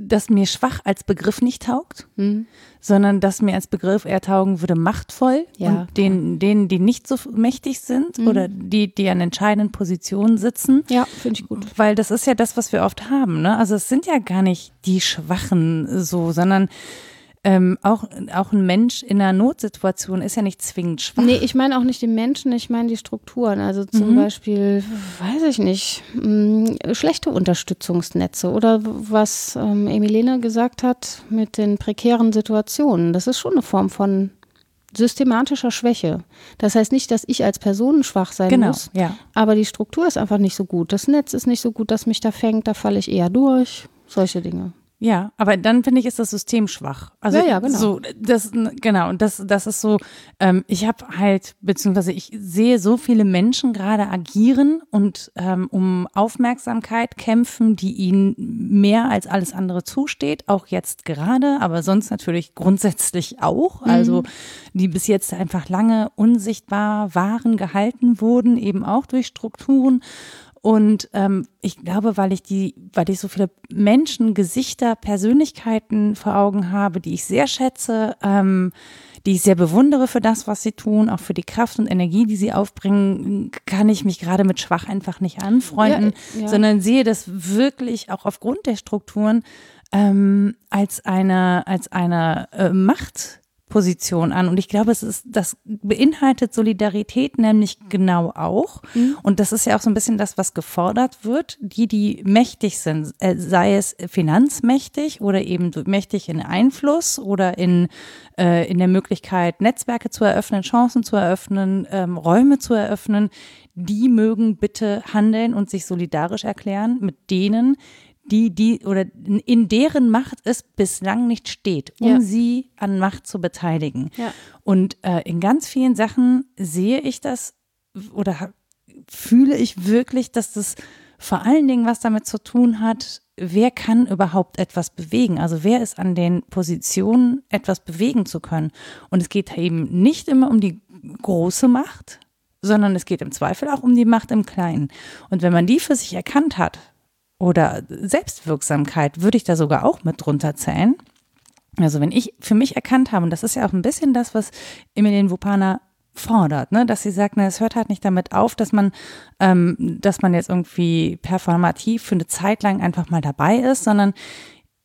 dass mir schwach als Begriff nicht taugt, mhm. sondern dass mir als Begriff eher taugen würde machtvoll ja. und den, denen, die nicht so mächtig sind mhm. oder die, die an entscheidenden Positionen sitzen. Ja, finde ich gut. Weil das ist ja das, was wir oft haben. Ne? Also es sind ja gar nicht die Schwachen so, sondern ähm, auch, auch ein Mensch in einer Notsituation ist ja nicht zwingend schwach. Nee, ich meine auch nicht die Menschen, ich meine die Strukturen. Also zum mhm. Beispiel, weiß ich nicht, mh, hm, schlechte Unterstützungsnetze oder was ähm, Emilene gesagt hat mit den prekären Situationen. Das ist schon eine Form von systematischer Schwäche. Das heißt nicht, dass ich als Person schwach sein genau, muss, ja. aber die Struktur ist einfach nicht so gut. Das Netz ist nicht so gut, dass mich da fängt, da falle ich eher durch. Solche Dinge. Ja, aber dann finde ich, ist das System schwach. Also ja, ja, genau. so das genau und das das ist so. Ähm, ich habe halt beziehungsweise ich sehe so viele Menschen gerade agieren und ähm, um Aufmerksamkeit kämpfen, die ihnen mehr als alles andere zusteht, auch jetzt gerade, aber sonst natürlich grundsätzlich auch. Mhm. Also die bis jetzt einfach lange unsichtbar waren, gehalten wurden, eben auch durch Strukturen. Und ähm, ich glaube, weil ich die, weil ich so viele Menschen, Gesichter, Persönlichkeiten vor Augen habe, die ich sehr schätze, ähm, die ich sehr bewundere für das, was sie tun, auch für die Kraft und Energie, die sie aufbringen, kann ich mich gerade mit Schwach einfach nicht anfreunden, ja, ja. sondern sehe das wirklich auch aufgrund der Strukturen ähm, als eine, als eine äh, Macht Position an. Und ich glaube, es ist, das beinhaltet Solidarität nämlich genau auch. Mhm. Und das ist ja auch so ein bisschen das, was gefordert wird. Die, die mächtig sind, äh, sei es finanzmächtig oder eben mächtig in Einfluss oder in, äh, in der Möglichkeit, Netzwerke zu eröffnen, Chancen zu eröffnen, ähm, Räume zu eröffnen, die mögen bitte handeln und sich solidarisch erklären mit denen, die, die oder in deren Macht es bislang nicht steht, um ja. sie an Macht zu beteiligen. Ja. Und äh, in ganz vielen Sachen sehe ich das oder fühle ich wirklich, dass das vor allen Dingen was damit zu tun hat, wer kann überhaupt etwas bewegen? Also wer ist an den Positionen, etwas bewegen zu können? Und es geht eben nicht immer um die große Macht, sondern es geht im Zweifel auch um die Macht im Kleinen. Und wenn man die für sich erkannt hat, oder Selbstwirksamkeit würde ich da sogar auch mit drunter zählen. Also wenn ich für mich erkannt habe, und das ist ja auch ein bisschen das, was Emilien Wupana fordert, ne? dass sie sagt, ne, es hört halt nicht damit auf, dass man, ähm, dass man jetzt irgendwie performativ für eine Zeit lang einfach mal dabei ist, sondern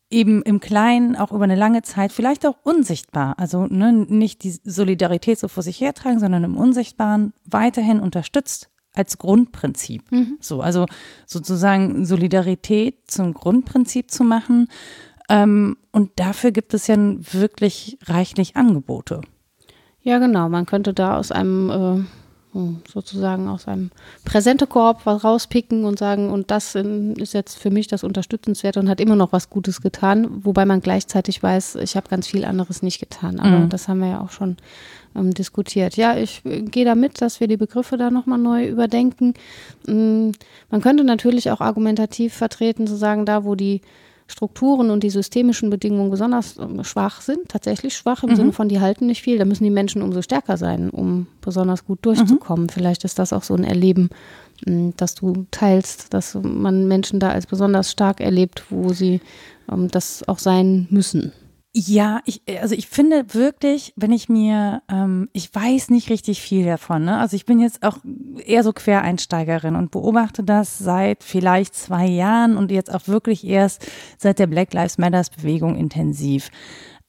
eben im Kleinen auch über eine lange Zeit, vielleicht auch unsichtbar, also ne, nicht die Solidarität so vor sich hertragen, sondern im Unsichtbaren weiterhin unterstützt als Grundprinzip. Mhm. So, also sozusagen Solidarität zum Grundprinzip zu machen. Ähm, und dafür gibt es ja wirklich reichlich Angebote. Ja, genau. Man könnte da aus einem äh, hm, sozusagen aus einem Präsentekorb was rauspicken und sagen, und das ist jetzt für mich das Unterstützenswerte und hat immer noch was Gutes getan, wobei man gleichzeitig weiß, ich habe ganz viel anderes nicht getan. Aber mhm. das haben wir ja auch schon ähm, diskutiert. Ja, ich äh, gehe da mit, dass wir die Begriffe da nochmal neu überdenken. Ähm, man könnte natürlich auch argumentativ vertreten, zu sagen, da wo die Strukturen und die systemischen Bedingungen besonders ähm, schwach sind, tatsächlich schwach im mhm. Sinne von, die halten nicht viel, da müssen die Menschen umso stärker sein, um besonders gut durchzukommen. Mhm. Vielleicht ist das auch so ein Erleben, ähm, dass du teilst, dass man Menschen da als besonders stark erlebt, wo sie ähm, das auch sein müssen. Ja, ich, also ich finde wirklich, wenn ich mir, ähm, ich weiß nicht richtig viel davon, ne? Also ich bin jetzt auch eher so Quereinsteigerin und beobachte das seit vielleicht zwei Jahren und jetzt auch wirklich erst seit der Black Lives Matters Bewegung intensiv.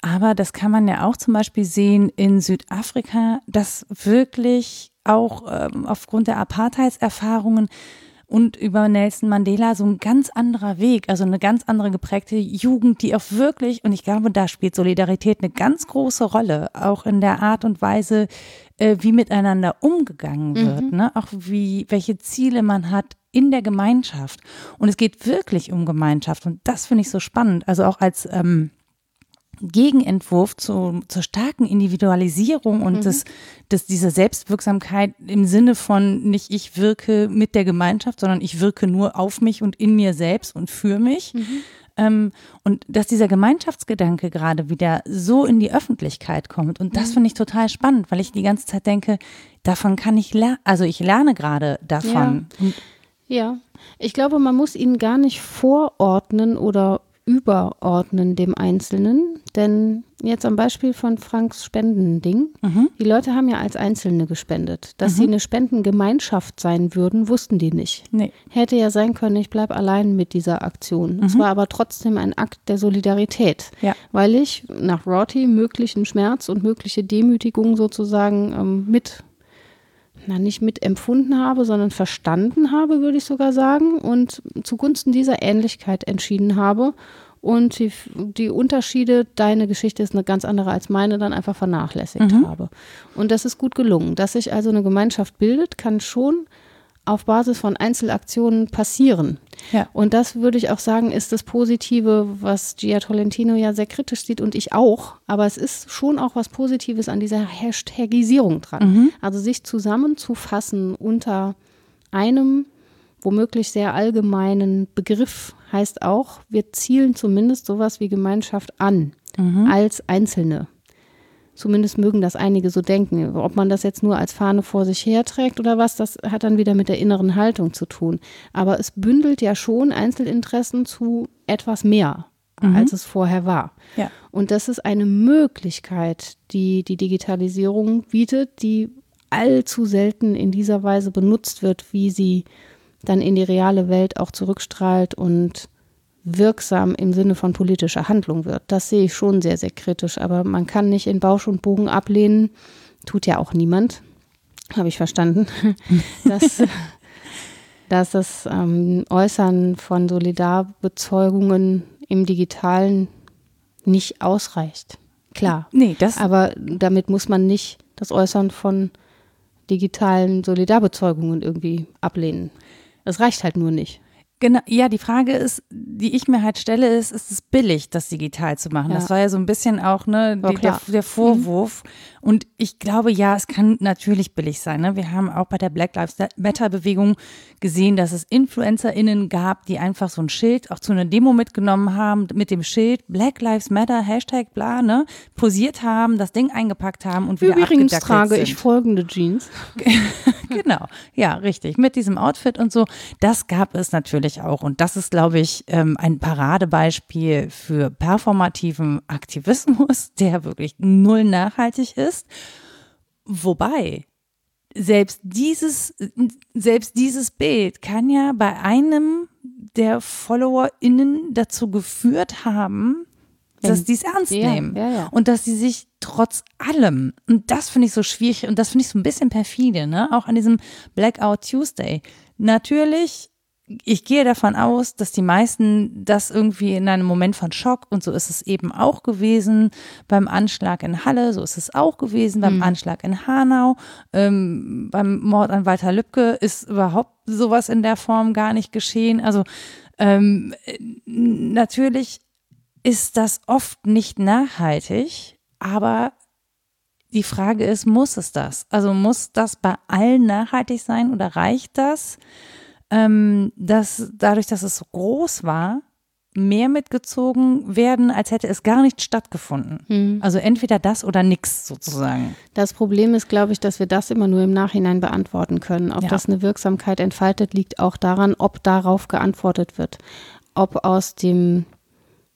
Aber das kann man ja auch zum Beispiel sehen in Südafrika, dass wirklich auch ähm, aufgrund der Apartheidserfahrungen und über Nelson Mandela so ein ganz anderer Weg, also eine ganz andere geprägte Jugend, die auch wirklich, und ich glaube, da spielt Solidarität eine ganz große Rolle, auch in der Art und Weise, äh, wie miteinander umgegangen wird, mhm. ne? auch wie, welche Ziele man hat in der Gemeinschaft. Und es geht wirklich um Gemeinschaft und das finde ich so spannend. Also auch als ähm, Gegenentwurf zu, zur starken Individualisierung und mhm. das, das, diese Selbstwirksamkeit im Sinne von nicht ich wirke mit der Gemeinschaft, sondern ich wirke nur auf mich und in mir selbst und für mich. Mhm. Ähm, und dass dieser Gemeinschaftsgedanke gerade wieder so in die Öffentlichkeit kommt. Und das mhm. finde ich total spannend, weil ich die ganze Zeit denke, davon kann ich lernen, also ich lerne gerade davon. Ja. ja, ich glaube, man muss ihn gar nicht vorordnen oder überordnen dem Einzelnen. Denn jetzt am Beispiel von Franks Spendending, mhm. die Leute haben ja als Einzelne gespendet. Dass mhm. sie eine Spendengemeinschaft sein würden, wussten die nicht. Nee. Hätte ja sein können, ich bleibe allein mit dieser Aktion. Mhm. Es war aber trotzdem ein Akt der Solidarität, ja. weil ich nach Rorty möglichen Schmerz und mögliche Demütigung sozusagen ähm, mit na, nicht mitempfunden habe, sondern verstanden habe, würde ich sogar sagen, und zugunsten dieser Ähnlichkeit entschieden habe und die, die Unterschiede, deine Geschichte ist eine ganz andere als meine, dann einfach vernachlässigt mhm. habe. Und das ist gut gelungen. Dass sich also eine Gemeinschaft bildet, kann schon auf Basis von Einzelaktionen passieren. Ja. Und das würde ich auch sagen, ist das Positive, was Gia Tolentino ja sehr kritisch sieht und ich auch. Aber es ist schon auch was Positives an dieser Hashtagisierung dran. Mhm. Also sich zusammenzufassen unter einem womöglich sehr allgemeinen Begriff heißt auch, wir zielen zumindest sowas wie Gemeinschaft an mhm. als Einzelne. Zumindest mögen das einige so denken. Ob man das jetzt nur als Fahne vor sich herträgt oder was, das hat dann wieder mit der inneren Haltung zu tun. Aber es bündelt ja schon Einzelinteressen zu etwas mehr, mhm. als es vorher war. Ja. Und das ist eine Möglichkeit, die die Digitalisierung bietet, die allzu selten in dieser Weise benutzt wird, wie sie dann in die reale Welt auch zurückstrahlt und wirksam im Sinne von politischer Handlung wird. Das sehe ich schon sehr, sehr kritisch. Aber man kann nicht in Bausch und Bogen ablehnen. Tut ja auch niemand. Habe ich verstanden. dass, dass das ähm, Äußern von Solidarbezeugungen im Digitalen nicht ausreicht. Klar. Nee, das. Aber damit muss man nicht das Äußern von digitalen Solidarbezeugungen irgendwie ablehnen. Es reicht halt nur nicht. Genau, ja, die Frage ist, die ich mir halt stelle, ist, ist es billig, das digital zu machen? Ja. Das war ja so ein bisschen auch ne, die, der, der, Vorwurf. Mhm. Und ich glaube, ja, es kann natürlich billig sein. Ne? Wir haben auch bei der Black Lives Matter-Bewegung gesehen, dass es InfluencerInnen gab, die einfach so ein Schild auch zu einer Demo mitgenommen haben, mit dem Schild Black Lives Matter, Hashtag bla, ne, posiert haben, das Ding eingepackt haben und wieder Übrigens trage sind. ich folgende Jeans. genau, ja, richtig. Mit diesem Outfit und so. Das gab es natürlich natürlich auch. Und das ist, glaube ich, ähm, ein Paradebeispiel für performativen Aktivismus, der wirklich null nachhaltig ist. Wobei, selbst dieses, selbst dieses Bild kann ja bei einem der FollowerInnen dazu geführt haben, dass die es ernst ja, nehmen. Ja, ja. Und dass sie sich trotz allem, und das finde ich so schwierig und das finde ich so ein bisschen perfide, ne? Auch an diesem Blackout Tuesday. Natürlich ich gehe davon aus, dass die meisten das irgendwie in einem Moment von Schock und so ist es eben auch gewesen beim Anschlag in Halle, so ist es auch gewesen beim mhm. Anschlag in Hanau, ähm, beim Mord an Walter Lübcke ist überhaupt sowas in der Form gar nicht geschehen. Also ähm, natürlich ist das oft nicht nachhaltig, aber die Frage ist, muss es das? Also muss das bei allen nachhaltig sein oder reicht das? Ähm, dass dadurch, dass es so groß war, mehr mitgezogen werden, als hätte es gar nicht stattgefunden. Mhm. Also entweder das oder nichts sozusagen. Das Problem ist, glaube ich, dass wir das immer nur im Nachhinein beantworten können. Ob ja. das eine Wirksamkeit entfaltet, liegt auch daran, ob darauf geantwortet wird. Ob aus dem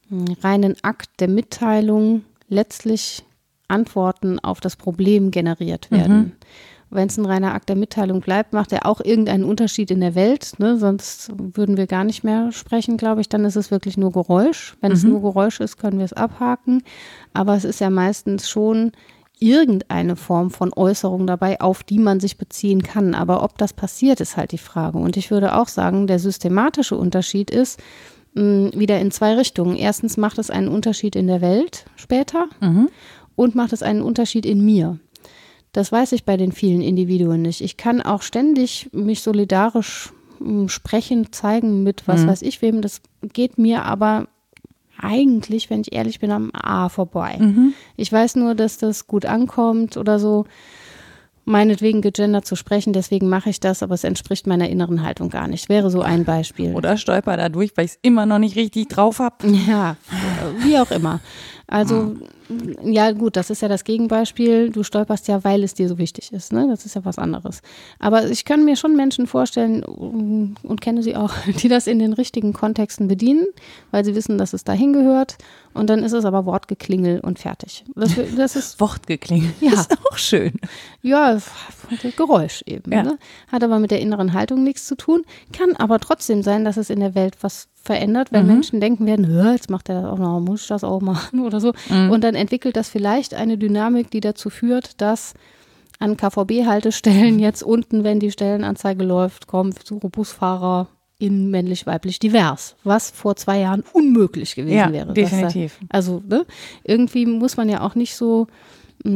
hm, reinen Akt der Mitteilung letztlich Antworten auf das Problem generiert werden. Mhm wenn es ein reiner Akt der Mitteilung bleibt, macht er auch irgendeinen Unterschied in der Welt. Ne? Sonst würden wir gar nicht mehr sprechen, glaube ich. Dann ist es wirklich nur Geräusch. Wenn mhm. es nur Geräusch ist, können wir es abhaken. Aber es ist ja meistens schon irgendeine Form von Äußerung dabei, auf die man sich beziehen kann. Aber ob das passiert, ist halt die Frage. Und ich würde auch sagen, der systematische Unterschied ist, mh, wieder in zwei Richtungen. Erstens macht es einen Unterschied in der Welt später mhm. und macht es einen Unterschied in mir. Das weiß ich bei den vielen Individuen nicht. Ich kann auch ständig mich solidarisch hm, sprechen, zeigen mit was mhm. weiß ich wem. Das geht mir aber eigentlich, wenn ich ehrlich bin, am A vorbei. Mhm. Ich weiß nur, dass das gut ankommt oder so meinetwegen gegendert zu sprechen, deswegen mache ich das, aber es entspricht meiner inneren Haltung gar nicht. Wäre so ein Beispiel. Oder stolper dadurch, weil ich es immer noch nicht richtig drauf habe. Ja, wie auch immer. Also, ja, gut, das ist ja das Gegenbeispiel. Du stolperst ja, weil es dir so wichtig ist. Ne? Das ist ja was anderes. Aber ich kann mir schon Menschen vorstellen um, und kenne sie auch, die das in den richtigen Kontexten bedienen, weil sie wissen, dass es dahin gehört. Und dann ist es aber Wortgeklingel und fertig. Das, das ist Wortgeklingel. Ja. Ist auch schön. ja, Geräusch eben. Ja. Ne? Hat aber mit der inneren Haltung nichts zu tun. Kann aber trotzdem sein, dass es in der Welt was verändert, wenn Mhm. Menschen denken werden, "Hä, jetzt macht er das auch noch, muss ich das auch machen oder so. Mhm. Und dann entwickelt das vielleicht eine Dynamik, die dazu führt, dass an KVB-Haltestellen jetzt unten, wenn die Stellenanzeige läuft, kommt so Busfahrer in männlich, weiblich, divers, was vor zwei Jahren unmöglich gewesen Ja, wäre. dass da- definitiv. also ne, irgendwie muss man ja auch nicht so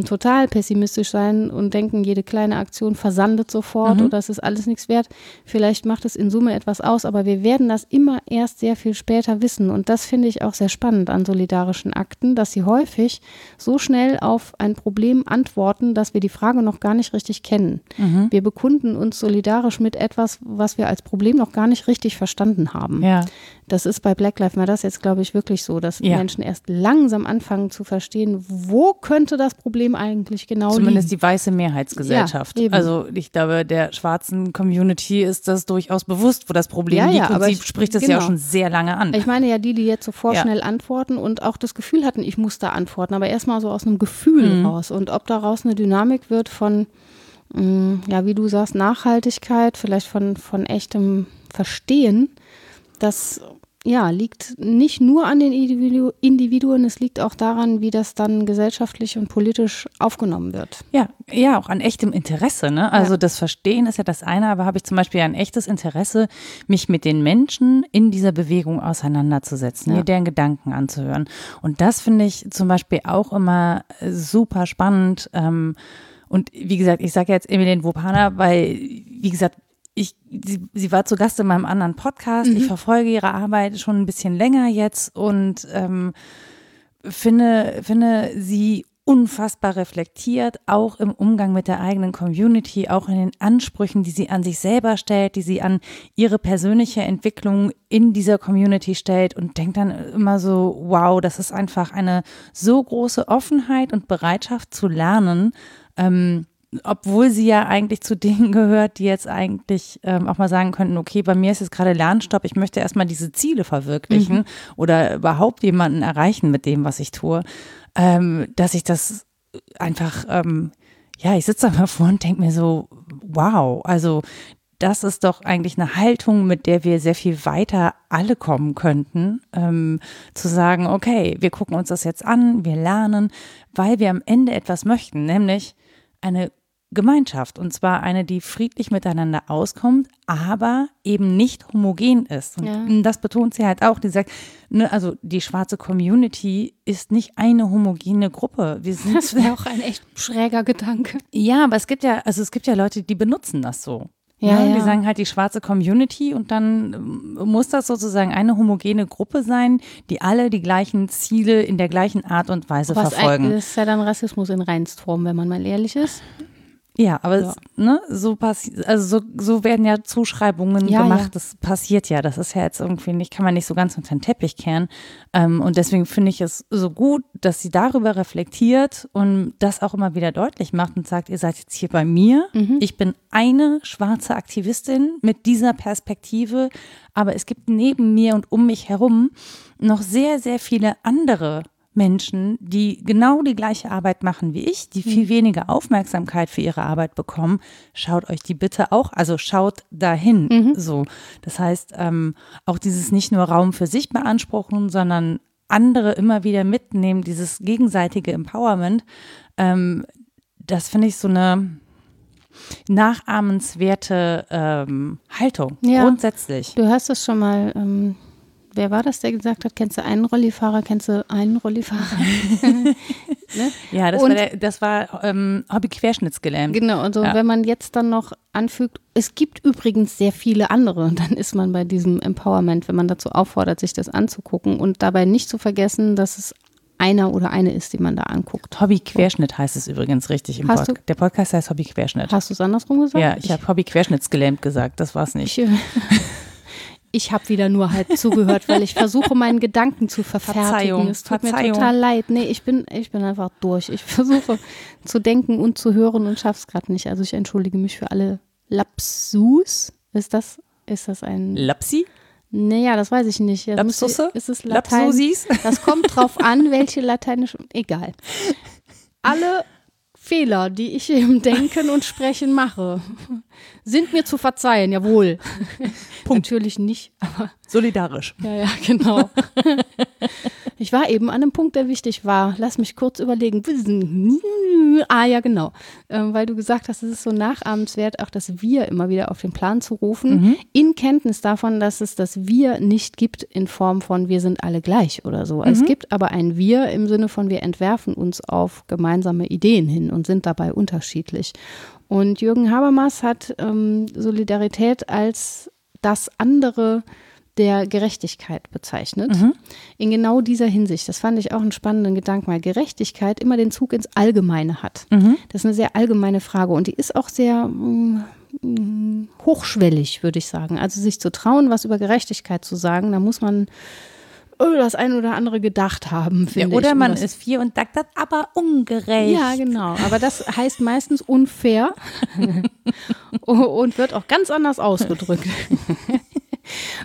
total pessimistisch sein und denken, jede kleine Aktion versandet sofort Mhm. oder es ist alles nichts wert. Vielleicht macht es in Summe etwas aus, aber wir werden das immer erst sehr viel später wissen. Und das finde ich auch sehr spannend an solidarischen Akten, dass sie häufig so schnell auf ein Problem antworten, dass wir die Frage noch gar nicht richtig kennen. Mhm. Wir bekunden uns solidarisch mit etwas, was wir als Problem noch gar nicht richtig verstanden haben. Ja. Das ist bei Black Lives Matter jetzt, glaube ich, wirklich so, dass Ja. Menschen erst langsam anfangen zu verstehen, wo könnte das Problem eigentlich genau Zumindest liegen. die weiße Mehrheitsgesellschaft. Ja, also ich glaube, der schwarzen Community ist das durchaus bewusst, wo das Problem Ja, liegt. ja, und aber sie ich- spricht es ja auch genau. schon sehr lange an. Ich meine ja die, die jetzt so vorschnell antworten und auch das Gefühl hatten, ich muss da antworten, aber erstmal so aus einem Gefühl Mhm. raus. Und ob daraus eine Dynamik wird von, mh, ja, wie du sagst, Nachhaltigkeit, vielleicht von, von echtem Verstehen, das ja, liegt nicht nur an den Individu Individuen, es liegt auch daran, wie das dann gesellschaftlich und politisch aufgenommen wird. Ja, ja, auch an echtem Interesse. Ne? Also Ja. das Verstehen ist ja das eine, aber habe ich zum Beispiel ein echtes Interesse, mich mit den Menschen in dieser Bewegung auseinanderzusetzen, Ja. mir deren Gedanken anzuhören. Und das finde ich zum Beispiel auch immer super spannend. Ähm, und wie gesagt, ich sage jetzt Emilien Wopana, weil, wie gesagt, ich, sie, sie war zu Gast in meinem anderen Podcast. Ich verfolge ihre Arbeit schon ein bisschen länger jetzt und ähm, finde, finde sie unfassbar reflektiert, auch im Umgang mit der eigenen Community, auch in den Ansprüchen, die sie an sich selber stellt, die sie an ihre persönliche Entwicklung in dieser Community stellt und denkt dann immer so, wow, das ist einfach eine so große Offenheit und Bereitschaft zu lernen, ähm, obwohl sie ja eigentlich zu denen gehört, die jetzt eigentlich ähm, auch mal sagen könnten, okay, bei mir ist jetzt gerade Lernstopp, ich möchte erstmal diese Ziele verwirklichen oder überhaupt jemanden erreichen mit dem, was ich tue, ähm, dass ich das einfach, ähm, ja, ich sitze da mal vor und denke mir so, wow, also das ist doch eigentlich eine Haltung, mit der wir sehr viel weiter alle kommen könnten, ähm, zu sagen, okay, wir gucken uns das jetzt an, wir lernen, weil wir am Ende etwas möchten, nämlich eine Gemeinschaft und zwar eine, die friedlich miteinander auskommt, aber eben nicht homogen ist. Und Ja. das betont sie halt auch. Die sagt, ne, also die schwarze Community ist nicht eine homogene Gruppe. Wir sind Das wäre auch ein echt schräger Gedanke. ja, aber es gibt ja, also es gibt ja Leute, die benutzen das so. Ja, Ne? ja. Die sagen halt die schwarze Community und dann ähm, muss das sozusagen eine homogene Gruppe sein, die alle die gleichen Ziele in der gleichen Art und Weise Was verfolgen. ein- ist ja dann Rassismus in Reinstform, wenn man mal ehrlich ist. Ja, aber Ja. Es, ne, so passiert, also so, so werden ja Zuschreibungen Ja, gemacht. ja. Das passiert ja. Das ist ja jetzt irgendwie nicht, kann man nicht so ganz unter den Teppich kehren. Ähm, und deswegen finde ich es so gut, dass sie darüber reflektiert und das auch immer wieder deutlich macht und sagt, ihr seid jetzt hier bei mir. Ich bin eine schwarze Aktivistin mit dieser Perspektive, aber es gibt neben mir und um mich herum noch sehr, sehr viele andere Menschen, die genau die gleiche Arbeit machen wie ich, die viel weniger Aufmerksamkeit für ihre Arbeit bekommen, schaut euch die bitte auch, also schaut dahin. So, das heißt, ähm, auch dieses nicht nur Raum für sich beanspruchen, sondern andere immer wieder mitnehmen, dieses gegenseitige Empowerment. Ähm, das finde ich so eine nachahmenswerte ähm, Haltung Ja. grundsätzlich. Du hast es schon mal, ähm, wer war das, der gesagt hat, kennst du einen Rollifahrer, kennst du einen Rollifahrer? Ne? Ja, das Und- war, der, das war ähm, Hobby-Querschnittsgelähmt. Genau, und so, Ja. wenn man jetzt dann noch anfügt, es gibt übrigens sehr viele andere, dann ist man bei diesem Empowerment, wenn man dazu auffordert, sich das anzugucken und dabei nicht zu vergessen, dass es einer oder eine ist, die man da anguckt. Hobby-Querschnitt heißt es übrigens richtig im Podcast. Der Podcast heißt Hobby-Querschnitt. Hast du es andersrum gesagt? Ja, ich habe Hobby-Querschnittsgelähmt gesagt, das war's nicht. Ich, ich habe wieder nur halt zugehört, weil ich versuche, meinen Gedanken zu verfertigen. Verzeihung, es tut Verzeihung. mir total leid. Nee, ich bin, ich bin einfach durch. Ich versuche zu denken und zu hören und schaff's gerade nicht. Also ich entschuldige mich für alle Lapsus. Ist das, ist das ein. Lapsi? Naja, das weiß ich nicht. Das müsste- Lapsusse? Ist es Latein? Lapsusis? Das kommt drauf an, welche lateinisch. Egal. Alle Fehler, die ich im Denken und Sprechen mache, sind mir zu verzeihen, jawohl. Natürlich nicht, aber Solidarisch. ja, ja, genau. Ich war eben an einem Punkt, der wichtig war. Lass mich kurz überlegen. Ah ja, genau. Ähm, weil du gesagt hast, es ist so nachahmenswert, auch das Wir immer wieder auf den Plan zu rufen, in Kenntnis davon, dass es das Wir nicht gibt in Form von wir sind alle gleich oder so. Es gibt aber ein Wir im Sinne von wir entwerfen uns auf gemeinsame Ideen hin und sind dabei unterschiedlich. Und Jürgen Habermas hat ähm, Solidarität als das andere der Gerechtigkeit bezeichnet. In genau dieser Hinsicht. Das fand ich auch einen spannenden Gedanken, weil Gerechtigkeit immer den Zug ins Allgemeine hat. Das ist eine sehr allgemeine Frage und die ist auch sehr mm, mm, hochschwellig, würde ich sagen. Also sich zu trauen, was über Gerechtigkeit zu sagen, da muss man oh, das ein oder andere gedacht haben, Ja, finde ich. oder man ist vier und sagt das aber ungerecht. ja, genau. Aber das heißt meistens unfair und wird auch ganz anders ausgedrückt.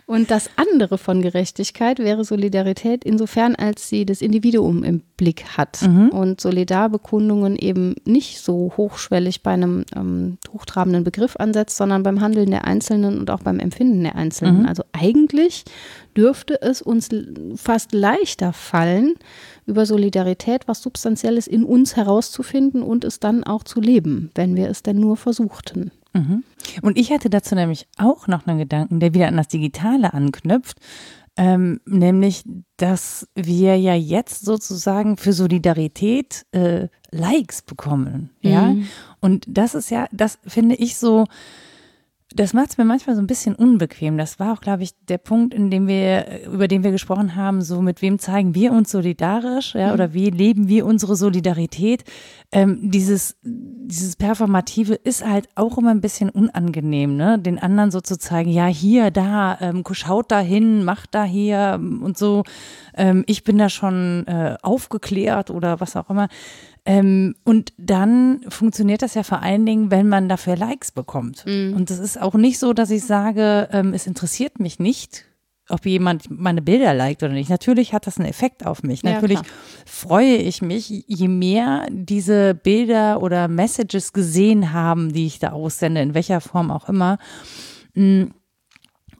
Und das andere von Gerechtigkeit wäre Solidarität insofern, als sie das Individuum im Blick hat und Solidarbekundungen eben nicht so hochschwellig bei einem ähm, hochtrabenden Begriff ansetzt, sondern beim Handeln der Einzelnen und auch beim Empfinden der Einzelnen. Also eigentlich dürfte es uns fast leichter fallen, über Solidarität, was Substanzielles in uns herauszufinden und es dann auch zu leben, wenn wir es denn nur versuchten. Und ich hatte dazu nämlich auch noch einen Gedanken, der wieder an das Digitale anknüpft. Ähm, nämlich, dass wir ja jetzt sozusagen für Solidarität äh, Likes bekommen. Ja. Und das ist ja, das finde ich so, das macht es mir manchmal so ein bisschen unbequem. Das war auch, glaube ich, der Punkt, in dem wir, über den wir gesprochen haben, so mit wem zeigen wir uns solidarisch, ja, oder wie leben wir unsere Solidarität. Ähm, dieses, dieses Performative ist halt auch immer ein bisschen unangenehm, ne? Den anderen so zu zeigen, ja, hier, da, ähm, schaut da hin, macht da hier ähm, und so. Ähm, ich bin da schon äh, aufgeklärt oder was auch immer. Ähm, und dann funktioniert das ja vor allen Dingen, wenn man dafür Likes bekommt. Und das ist auch nicht so, dass ich sage, ähm, es interessiert mich nicht, ob jemand meine Bilder liked oder nicht. Natürlich hat das einen Effekt auf mich. Ja, Natürlich klar. freue ich mich, je mehr diese Bilder oder Messages gesehen haben, die ich da aussende, in welcher Form auch immer. Mm.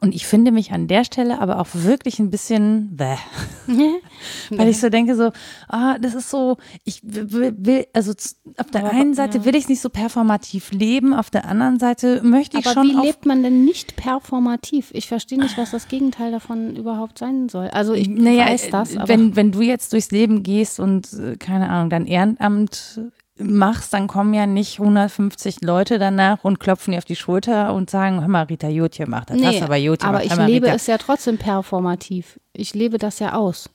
Und ich finde mich an der Stelle aber auch wirklich ein bisschen bäh. Weil ich so denke, so, ah, das ist so, ich will, also auf der Aber, einen Seite will ich es nicht so performativ leben, auf der anderen Seite möchte ich Aber schon wie auf lebt man denn nicht performativ? Ich verstehe nicht, was das Gegenteil davon überhaupt sein soll. Also ich naja, weiß das, aber wenn, wenn du jetzt durchs Leben gehst und, äh, keine Ahnung, dein Ehrenamt machst, dann kommen ja nicht 150 Leute danach und klopfen dir auf die Schulter und sagen, hör mal, Rita, gut gemacht, das hast du aber gemacht. aber ich lebe Rita. es ja trotzdem performativ. Ich lebe das ja aus.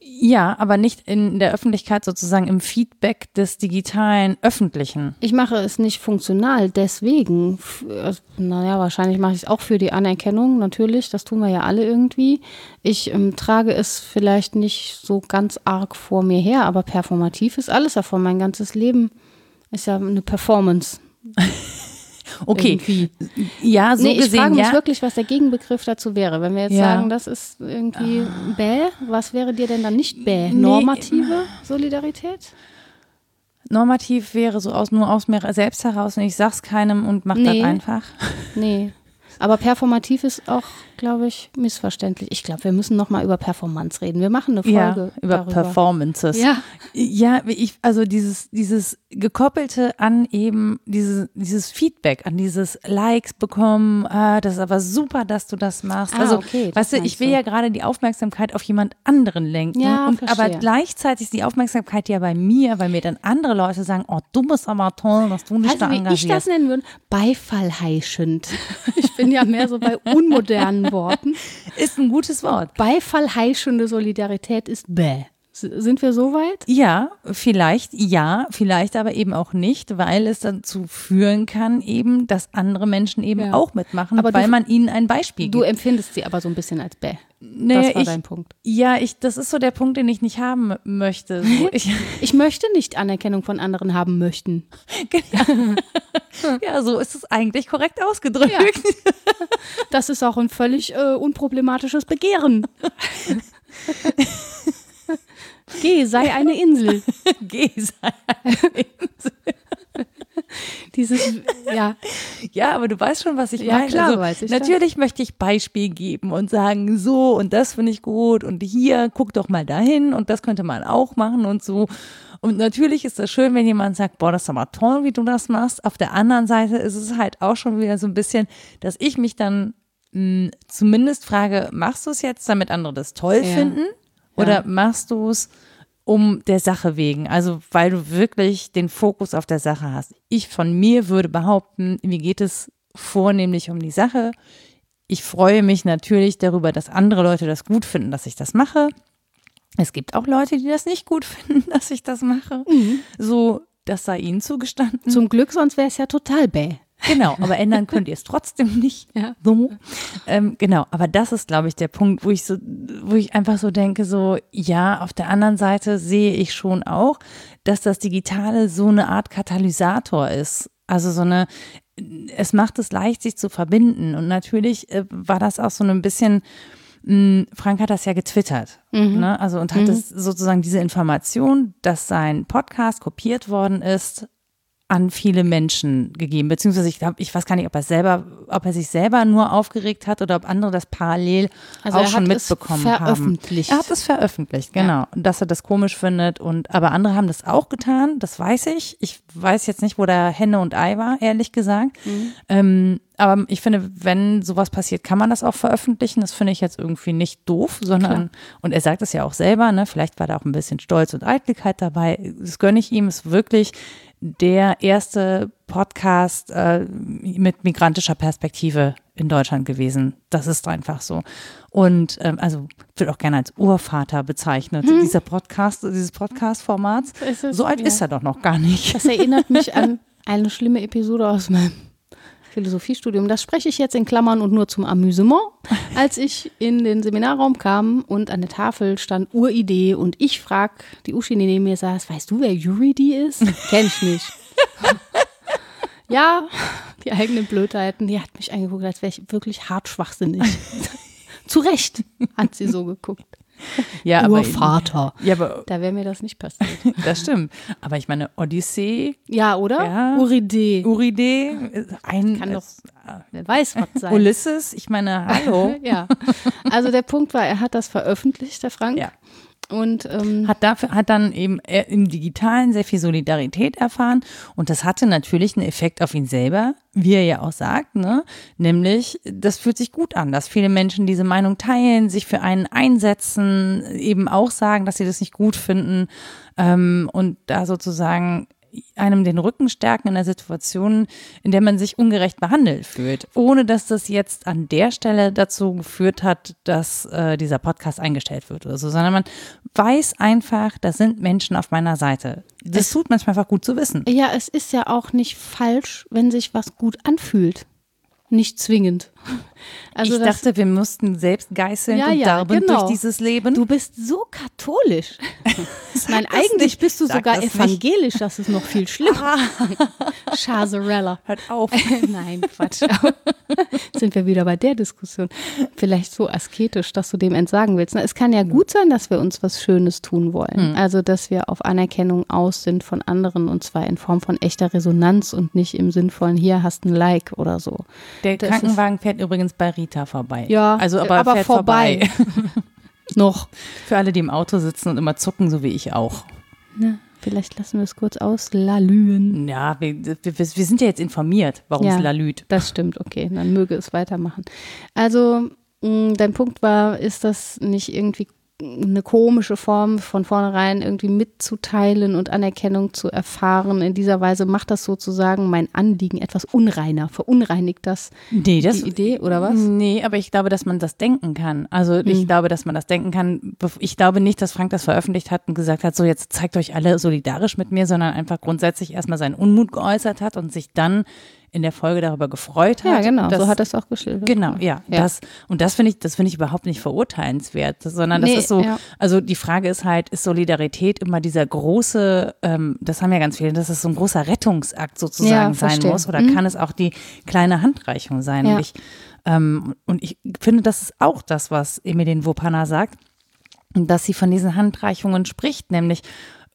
Ja, aber nicht in der Öffentlichkeit sozusagen im Feedback des digitalen Öffentlichen. Ich mache es nicht funktional, deswegen, äh, naja, wahrscheinlich mache ich es auch für die Anerkennung, natürlich, das tun wir ja alle irgendwie. Ich ähm, trage es vielleicht nicht so ganz arg vor mir her, aber performativ ist alles davon. Mein ganzes Leben ist ja eine Performance. Okay, Irgendwie. ja, so nee, ich gesehen, frage mich ja. wirklich, was der Gegenbegriff dazu wäre. Wenn wir jetzt Ja. sagen, das ist irgendwie bäh, was wäre dir denn dann nicht bäh? Nee. Normative Solidarität? Normativ wäre so aus, nur aus mir selbst heraus und ich sag's keinem und mach Nee. das einfach. Nee. Aber performativ ist auch, glaube ich, missverständlich. Ich glaube, wir müssen noch mal über Performance reden. Wir machen eine Ja, Folge über darüber. Performances. Ja. Ja, ich, also dieses, dieses gekoppelte an eben dieses, dieses Feedback, an dieses Likes bekommen, ah, das ist aber super, dass du das machst. Ah, also, okay, weißt du, ich will du. ja gerade die Aufmerksamkeit auf jemand anderen lenken. Ja, und, aber gleichzeitig ist die Aufmerksamkeit ja bei mir, weil mir dann andere Leute sagen, oh, du bist aber toll, dass du dich Also da wie ich das engagierst. nennen würde, beifallheischend. Ich bin ja mehr so bei unmodernen Worten. Ist ein gutes Wort. Beifallheischende Solidarität ist bäh. Sind wir so weit? Ja, vielleicht ja, vielleicht aber eben auch nicht, weil es dazu führen kann eben, dass andere Menschen eben Ja. auch mitmachen, Aber du- weil man ihnen ein Beispiel Du gibt. empfindest sie aber so ein bisschen als bäh. Nee, das war ich, dein Punkt. Ja, ich, das ist so der Punkt, den ich nicht haben möchte. So, ich, Ich möchte nicht Anerkennung von anderen haben möchten. ja, so ist es eigentlich korrekt ausgedrückt. Ja. Das ist auch ein völlig äh, unproblematisches Begehren. Geh, sei eine Insel. Geh, sei Dieses, ja, Ja, aber du weißt schon, was ich Ja, meine. klar, also, weiß ich natürlich möchte ich Beispiel geben und sagen, so und das finde ich gut und hier, guck doch mal dahin und das könnte man auch machen und so. Und natürlich ist das schön, wenn jemand sagt, boah, das ist aber toll, wie du das machst. Auf der anderen Seite ist es halt auch schon wieder so ein bisschen, dass ich mich dann mh, zumindest frage, machst du es jetzt, damit andere das toll Ja. finden? Oder machst du es um der Sache wegen? Also, weil du wirklich den Fokus auf der Sache hast. Ich von mir würde behaupten, mir geht es vornehmlich um die Sache. Ich freue mich natürlich darüber, dass andere Leute das gut finden, dass ich das mache. Es gibt auch Leute, die das nicht gut finden, dass ich das mache. So, das sei ihnen zugestanden. zum Glück, sonst wäre es ja total bäh. Genau, aber ändern könnt ihr es trotzdem nicht. Ja. So. Ähm, genau, aber das ist, glaube ich, der Punkt, wo ich so, wo ich einfach so denke, so, ja, auf der anderen Seite sehe ich schon auch, dass das Digitale so eine Art Katalysator ist. Also so eine, es macht es leicht, sich zu verbinden. Und natürlich äh, war das auch so ein bisschen, mh, Frank hat das ja getwittert, ne? Also und hat es sozusagen diese Information, dass sein Podcast kopiert worden ist, an viele Menschen gegeben, beziehungsweise ich glaube, ich weiß gar nicht, ob er selber, ob er sich selber nur aufgeregt hat oder ob andere das parallel Also auch er schon hat es mitbekommen veröffentlicht. haben. Er hat es veröffentlicht, genau, und dass er das komisch findet und aber andere haben das auch getan, das weiß ich. Ich weiß jetzt nicht, wo da Henne und Ei war, ehrlich gesagt. Ähm, aber ich finde, wenn sowas passiert, kann man das auch veröffentlichen. Das finde ich jetzt irgendwie nicht doof, sondern, und er sagt es ja auch selber, ne, vielleicht war da auch ein bisschen Stolz und Eitelkeit dabei. Das gönne ich ihm, ist wirklich der erste Podcast äh, mit migrantischer Perspektive in Deutschland gewesen. Das ist einfach so. Und ähm, also wird auch gerne als Urvater bezeichnet, dieser Podcast, dieses Podcast-Formats. So alt ja. ist er doch noch gar nicht. Das erinnert mich an eine schlimme Episode aus meinem Philosophiestudium. Das spreche ich jetzt in Klammern und nur zum Amüsement. Als ich in den Seminarraum kam und an der Tafel stand Uridee und ich frag die Uschi, die neben mir saß, weißt du, wer Uridee ist? Kenn ich nicht. ja, die eigenen Blödheiten, die hat mich angeguckt, als wäre ich wirklich hart schwachsinnig. Zu Recht hat sie so geguckt. Ja, aber, Urvater. ja, aber Da wäre mir das nicht passiert. das stimmt. Aber ich meine, Odyssee, Ja, oder? Ja. Uridee. Uridee, ist ein Kann doch, wer weiß, was sein. Ulysses, ich meine, hallo, Ja, also der Punkt war, er hat das veröffentlicht, der Frank. Ja. Und ähm, hat dafür hat dann eben äh, im Digitalen sehr viel Solidarität erfahren und das hatte natürlich einen Effekt auf ihn selber, wie er ja auch sagt, ne? Nämlich, das fühlt sich gut an, dass viele Menschen diese Meinung teilen, sich für einen einsetzen, eben auch sagen, dass sie das nicht gut finden ähm, und da sozusagen einem den Rücken stärken in einer Situation, in der man sich ungerecht behandelt fühlt, ohne dass das jetzt an der Stelle dazu geführt hat, dass äh, dieser Podcast eingestellt wird oder so, sondern man weiß einfach, da sind Menschen auf meiner Seite. Das tut manchmal einfach gut zu wissen. ja, es ist ja auch nicht falsch, wenn sich was gut anfühlt. Nicht zwingend. Also ich das, dachte, wir müssten selbst geißeln Ja, und ja, darben genau. durch dieses Leben. du bist so katholisch. Nein, eigentlich nicht. bist du Sag sogar das nicht. evangelisch, das ist noch viel schlimmer. Chazarella. Hört auf. Nein, Quatsch. Sind wir wieder bei der Diskussion. Vielleicht so asketisch, dass du dem entsagen willst. Na, Es kann ja gut sein, dass wir uns was Schönes tun wollen. Also, dass wir auf Anerkennung aus sind von anderen und zwar in Form von echter Resonanz und nicht im Sinn von hier hast ein Like oder so. Der Das Krankenwagen fährt übrigens bei Rita vorbei. Ja, also aber, aber fährt vorbei. vorbei. Noch. Für alle, die im Auto sitzen und immer zucken, so wie ich auch. Na, vielleicht lassen wir es kurz auslalüen. Ja, wir, wir, wir sind ja jetzt informiert, warum Ja. es lalüt. Das stimmt, okay, dann möge es weitermachen. Also, dein Punkt war, ist das nicht irgendwie eine komische Form von vornherein irgendwie mitzuteilen und Anerkennung zu erfahren. In dieser Weise macht das sozusagen mein Anliegen etwas unreiner, verunreinigt das Nee, das, die Idee oder was? Nee, aber ich glaube, dass man das denken kann. Also ich Mhm. glaube, dass man das denken kann. Ich glaube nicht, dass Frank das veröffentlicht hat und gesagt hat, so jetzt zeigt euch alle solidarisch mit mir, sondern einfach grundsätzlich erstmal seinen Unmut geäußert hat und sich dann in der Folge darüber gefreut Ja, hat. genau, dass- so hat er es auch geschildert. Genau, ja. Ja. Das, und das finde ich, das finde ich überhaupt nicht verurteilenswert, sondern das Nee, ist so, ja. also die Frage ist halt, ist Solidarität immer dieser große, ähm, das haben ja ganz viele, dass es so ein großer Rettungsakt sozusagen Ja, sein verstehe. muss oder Mhm. kann es auch die kleine Handreichung sein? Ja. Und, ich, ähm, und ich finde, das ist auch das, was Emilien Wopana sagt, dass sie von diesen Handreichungen spricht, nämlich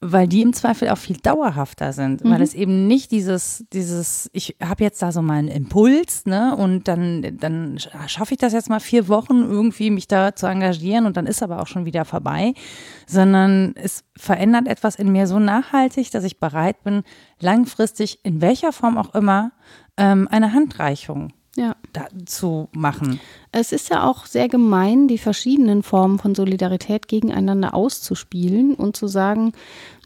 weil die im Zweifel auch viel dauerhafter sind, weil es eben nicht dieses, dieses, ich habe jetzt da so meinen Impuls, ne, und dann, dann schaffe ich das jetzt mal vier Wochen irgendwie, mich da zu engagieren und dann ist aber auch schon wieder vorbei, sondern es verändert etwas in mir so nachhaltig, dass ich bereit bin, langfristig, in welcher Form auch immer, ähm, eine Handreichung Ja. da zu machen. Es ist ja auch sehr gemein, die verschiedenen Formen von Solidarität gegeneinander auszuspielen und zu sagen,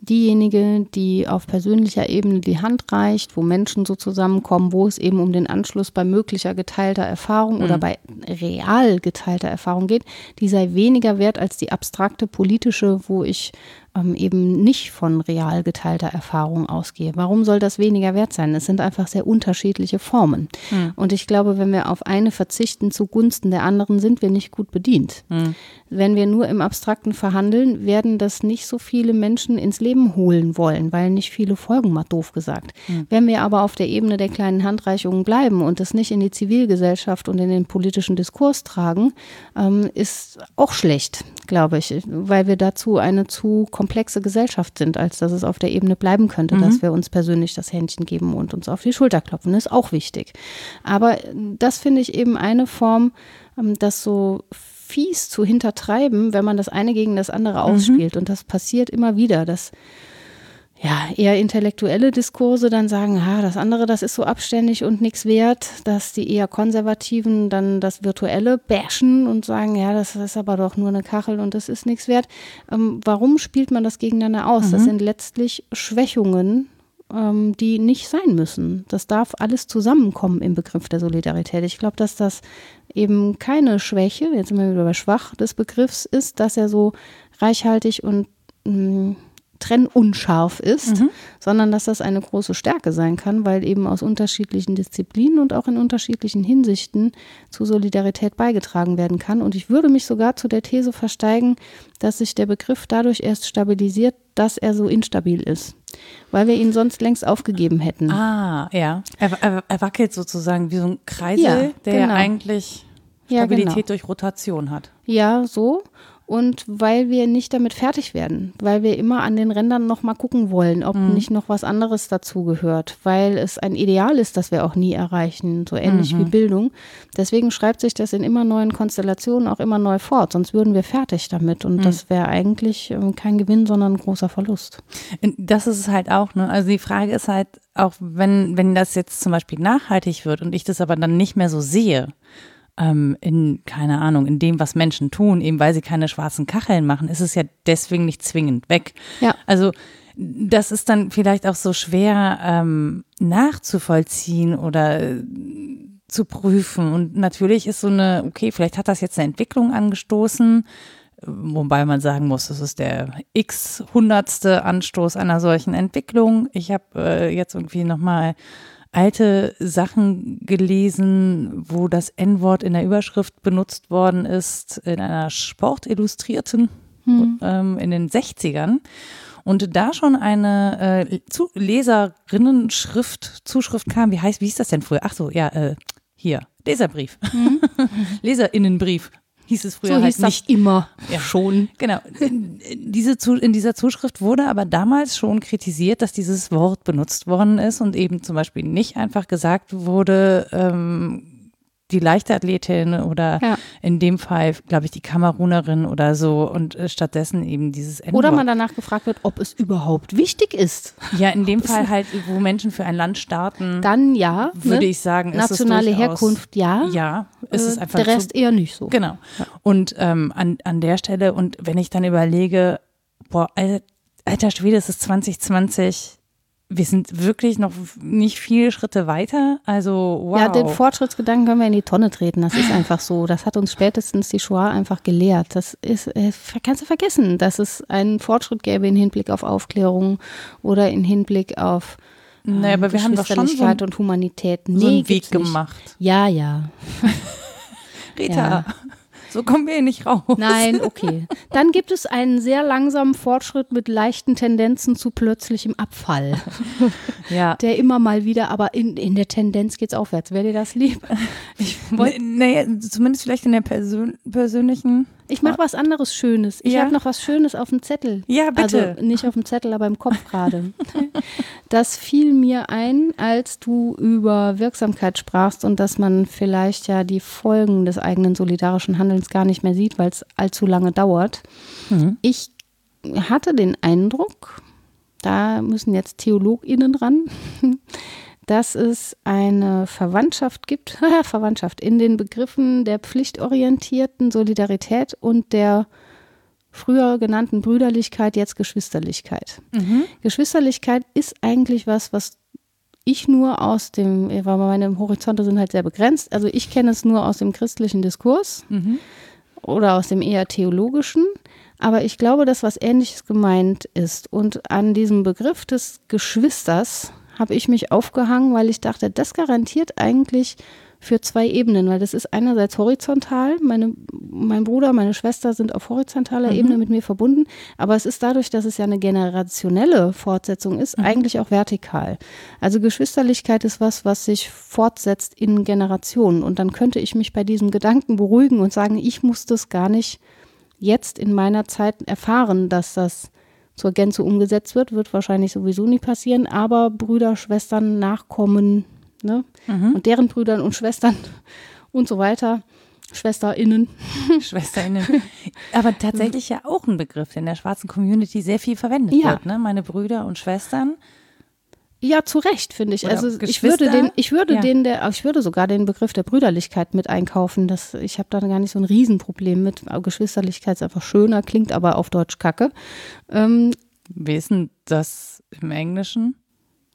diejenige, die auf persönlicher Ebene die Hand reicht, wo Menschen so zusammenkommen, wo es eben um den Anschluss bei möglicher geteilter Erfahrung oder bei real geteilter Erfahrung geht, die sei weniger wert als die abstrakte politische, wo ich ähm, eben nicht von real geteilter Erfahrung ausgehe. Warum soll das weniger wert sein? Es sind einfach sehr unterschiedliche Formen. Und ich glaube, wenn wir auf eine verzichten zugunsten der anderen, sind wir nicht gut bedient. Wenn wir nur im Abstrakten verhandeln, werden das nicht so viele Menschen ins Leben holen wollen, weil nicht viele folgen, mal doof gesagt. Wenn wir aber auf der Ebene der kleinen Handreichungen bleiben und das nicht in die Zivilgesellschaft und in den politischen Diskurs tragen, ähm, ist auch schlecht, glaube ich, weil wir dazu eine zu komplexe Gesellschaft sind, als dass es auf der Ebene bleiben könnte, dass wir uns persönlich das Händchen geben und uns auf die Schulter klopfen. Das ist auch wichtig. Aber das finde ich eben eine Form, ähm, das so fies zu hintertreiben, wenn man das eine gegen das andere ausspielt. Und das passiert immer wieder, dass ja, eher intellektuelle Diskurse dann sagen, ha, das andere, das ist so abständig und nichts wert, dass die eher Konservativen dann das Virtuelle bashen und sagen, ja, das ist aber doch nur eine Kachel und das ist nichts wert. Ähm, warum spielt man das gegeneinander aus? Das sind letztlich Schwächungen, ähm, die nicht sein müssen. Das darf alles zusammenkommen im Begriff der Solidarität. Ich glaube, dass das eben keine Schwäche, jetzt sind wir wieder bei schwach des Begriffs, ist, dass er so reichhaltig und mh, trennunscharf ist, sondern dass das eine große Stärke sein kann, weil eben aus unterschiedlichen Disziplinen und auch in unterschiedlichen Hinsichten zu Solidarität beigetragen werden kann. Und ich würde mich sogar zu der These versteigen, dass sich der Begriff dadurch erst stabilisiert, dass er so instabil ist, weil wir ihn sonst längst aufgegeben hätten. Ah, ja. Er, er, er wackelt sozusagen wie so ein Kreisel, Ja, der ja genau. eigentlich Ja, Stabilität genau. durch Rotation hat. Ja, so. Und weil wir nicht damit fertig werden, weil wir immer an den Rändern noch mal gucken wollen, ob nicht noch was anderes dazu gehört, weil es ein Ideal ist, das wir auch nie erreichen, so ähnlich wie Bildung. Deswegen schreibt sich das in immer neuen Konstellationen auch immer neu fort, sonst würden wir fertig damit und das wäre eigentlich ähm, kein Gewinn, sondern ein großer Verlust. Das ist es halt auch, ne? Also die Frage ist halt, auch wenn, wenn das jetzt zum Beispiel nachhaltig wird und ich das aber dann nicht mehr so sehe, ähm, in, keine Ahnung, in dem, was Menschen tun, eben weil sie keine schwarzen Kacheln machen, ist es ja deswegen nicht zwingend weg. Ja. Also das ist dann vielleicht auch so schwer ähm, nachzuvollziehen oder äh, zu prüfen. Und natürlich ist so eine, okay, vielleicht hat das jetzt eine Entwicklung angestoßen, wobei man sagen muss, das ist der x hundertste Anstoß einer solchen Entwicklung. Ich habe äh, jetzt irgendwie nochmal alte Sachen gelesen, wo das N-Wort in der Überschrift benutzt worden ist, in einer Sportillustrierten ähm, in den 60ern. Und da schon eine äh, zu Leserinnen-Schrift, Zuschrift kam, wie heißt, wie hieß das denn früher? Ach so, ja, äh, hier, Leserbrief. Leserinnenbrief hieß es früher so halt hieß nicht. immer Ja. schon. Genau. In, diese, in dieser Zuschrift wurde aber damals schon kritisiert, dass dieses Wort benutzt worden ist und eben zum Beispiel nicht einfach gesagt wurde, ähm, die Leichtathletin oder Ja. in dem Fall, glaube ich, die Kamerunerin oder so und äh, stattdessen eben dieses N-Wort. Oder man danach gefragt wird, ob es überhaupt wichtig ist. Ja, in dem Fall halt, wo Menschen für ein Land starten, Dann ja. würde ne? ich sagen, ist Nationale es durchaus, Herkunft ja. Ja, ist es Äh, einfach Der Rest zu, eher nicht so. Genau. Und ähm, an, an der Stelle, und wenn ich dann überlege, boah, alter Schwede, es ist 2020, wir sind wirklich noch nicht viele Schritte weiter. Also, wow. Ja, den Fortschrittsgedanken können wir in die Tonne treten. Das ist einfach so. Das hat uns spätestens die Shoah einfach gelehrt. Das ist, äh, kannst du vergessen, dass es einen Fortschritt gäbe in Hinblick auf Aufklärung oder in Hinblick auf naja, aber wir haben doch schon so, einen- und Humanität. so Nee, einen Weg nicht. gemacht. Ja, ja. Rita, Ja. So kommen wir hier nicht raus. Nein, okay. Dann gibt es einen sehr langsamen Fortschritt mit leichten Tendenzen zu plötzlichem Abfall, Ja. der immer mal wieder, aber in, in der Tendenz geht's aufwärts. Wäre dir das lieb? Ich, wollt- N- Naja, zumindest vielleicht in der Persön persönlichen. Ich mache was anderes Schönes. Ich Ja? habe noch was Schönes auf dem Zettel. Ja, bitte. Also nicht auf dem Zettel, aber im Kopf gerade. Das fiel mir ein, als du über Wirksamkeit sprachst und dass man vielleicht ja die Folgen des eigenen solidarischen Handelns gar nicht mehr sieht, weil es allzu lange dauert. Ich hatte den Eindruck, da müssen jetzt TheologInnen ran, dass es eine Verwandtschaft gibt, Verwandtschaft in den Begriffen der pflichtorientierten Solidarität und der früher genannten Brüderlichkeit, jetzt Geschwisterlichkeit. Geschwisterlichkeit ist eigentlich was, was ich nur aus dem, weil meine Horizonte sind halt sehr begrenzt, also ich kenne es nur aus dem christlichen Diskurs oder aus dem eher theologischen. Aber ich glaube, dass was Ähnliches gemeint ist. Und an diesem Begriff des Geschwisters habe ich mich aufgehangen, weil ich dachte, das garantiert eigentlich für zwei Ebenen, weil das ist einerseits horizontal, meine, mein Bruder, meine Schwester sind auf horizontaler Ebene mit mir verbunden, aber es ist dadurch, dass es ja eine generationelle Fortsetzung ist, eigentlich auch vertikal. Also Geschwisterlichkeit ist was, was sich fortsetzt in Generationen und dann könnte ich mich bei diesem Gedanken beruhigen und sagen, ich muss das gar nicht jetzt in meiner Zeit erfahren, dass das zur Gänze umgesetzt wird, wird wahrscheinlich sowieso nie passieren, aber Brüder, Schwestern, Nachkommen, ne? Und deren Brüdern und Schwestern und so weiter, SchwesterInnen. Schwesterinnen. Aber tatsächlich ja auch ein Begriff, der in der schwarzen Community sehr viel verwendet Ja. wird. Ne? Meine Brüder und Schwestern. Ja, zu Recht, finde ich. Oder also ich würde den, ich würde Ja. den, der, ich würde sogar den Begriff der Brüderlichkeit mit einkaufen. Das, ich habe da gar nicht so ein Riesenproblem mit. Geschwisterlichkeit ist einfach schöner, klingt aber auf Deutsch kacke. Ähm, Wie ist denn das im Englischen?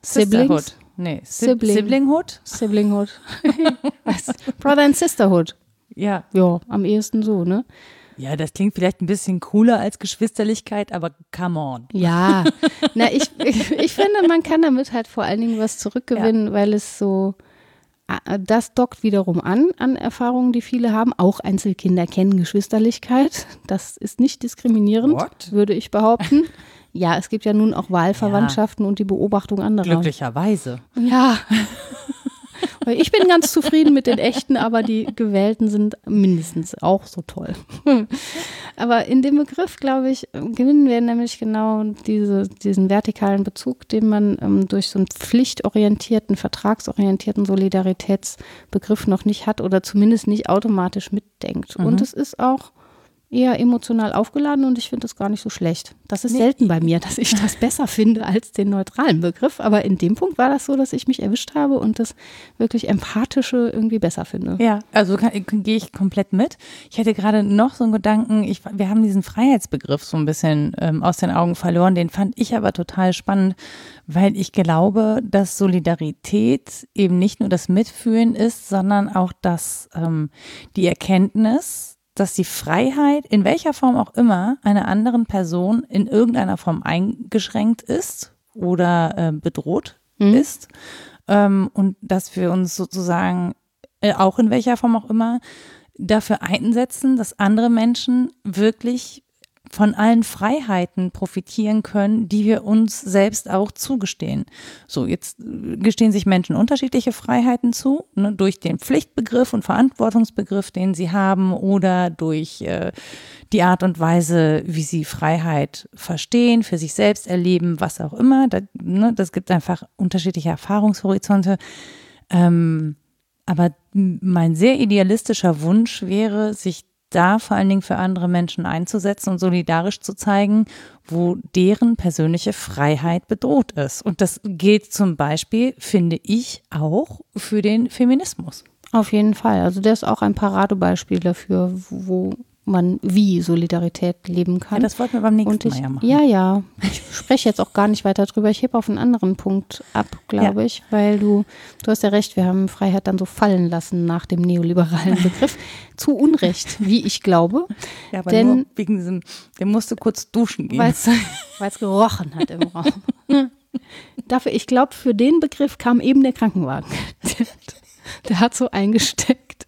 Siblings? Sisterhood. Nee, Sib Sibling. Siblinghood? Siblinghood. Brother and Sisterhood. Ja. Ja, am ehesten so, ne? Ja, das klingt vielleicht ein bisschen cooler als Geschwisterlichkeit, aber come on. Ja, na, ich, ich, ich finde, man kann damit halt vor allen Dingen was zurückgewinnen, weil es so, ah, das dockt wiederum an, an Erfahrungen, die viele haben. Auch Einzelkinder kennen Geschwisterlichkeit. Das ist nicht diskriminierend, What? würde ich behaupten. Ja, es gibt ja nun auch Wahlverwandtschaften und die Beobachtung anderer. Glücklicherweise. Ja. Weil ich bin ganz zufrieden mit den echten, aber die gewählten sind mindestens auch so toll. Aber in dem Begriff, glaube ich, gewinnen wir nämlich genau diese, diesen vertikalen Bezug, den man ähm, durch so einen pflichtorientierten, vertragsorientierten Solidaritätsbegriff noch nicht hat oder zumindest nicht automatisch mitdenkt. Und es ist auch eher emotional aufgeladen und ich finde das gar nicht so schlecht. Das ist selten bei mir, dass ich das besser finde als den neutralen Begriff. Aber in dem Punkt war das so, dass ich mich erwischt habe und das wirklich empathische irgendwie besser finde. Ja, also kann- gehe ich komplett mit. Ich hätte gerade noch so einen Gedanken, ich, wir haben diesen Freiheitsbegriff so ein bisschen ähm, aus den Augen verloren, den fand ich aber total spannend, weil ich glaube, dass Solidarität eben nicht nur das Mitfühlen ist, sondern auch das, ähm, die Erkenntnis, dass die Freiheit, in welcher Form auch immer, einer anderen Person in irgendeiner Form eingeschränkt ist oder äh, bedroht ist. Ähm, und dass wir uns sozusagen, äh, auch in welcher Form auch immer, dafür einsetzen, dass andere Menschen wirklich von allen Freiheiten profitieren können, die wir uns selbst auch zugestehen. So, jetzt äh, gestehen sich Menschen unterschiedliche Freiheiten zu, ne, durch den Pflichtbegriff und Verantwortungsbegriff, den sie haben, oder durch äh, die Art und Weise, wie sie Freiheit verstehen, für sich selbst erleben, was auch immer. Da, ne, das gibt einfach unterschiedliche Erfahrungshorizonte. Ähm, Aber mein sehr idealistischer Wunsch wäre, sich da vor allen Dingen für andere Menschen einzusetzen und solidarisch zu zeigen, wo deren persönliche Freiheit bedroht ist. Und das gilt zum Beispiel, finde ich, auch für den Feminismus. Auf jeden Fall. Also der ist auch ein Paradebeispiel dafür, wo man wie Solidarität leben kann. Ja, das wollten wir beim nächsten ich, Mal ja machen. Ja, ja. Ich spreche jetzt auch gar nicht weiter drüber. Ich hebe auf einen anderen Punkt ab, glaube ja. ich, weil du, du hast ja recht, wir haben Freiheit dann so fallen lassen nach dem neoliberalen Begriff. Zu Unrecht, wie ich glaube. Ja, aber Denn, nur wegen diesem, der musste kurz duschen gehen. Weil es gerochen hat im Raum. Dafür, ich glaube, für den Begriff kam eben der Krankenwagen. Der, der hat so eingesteckt.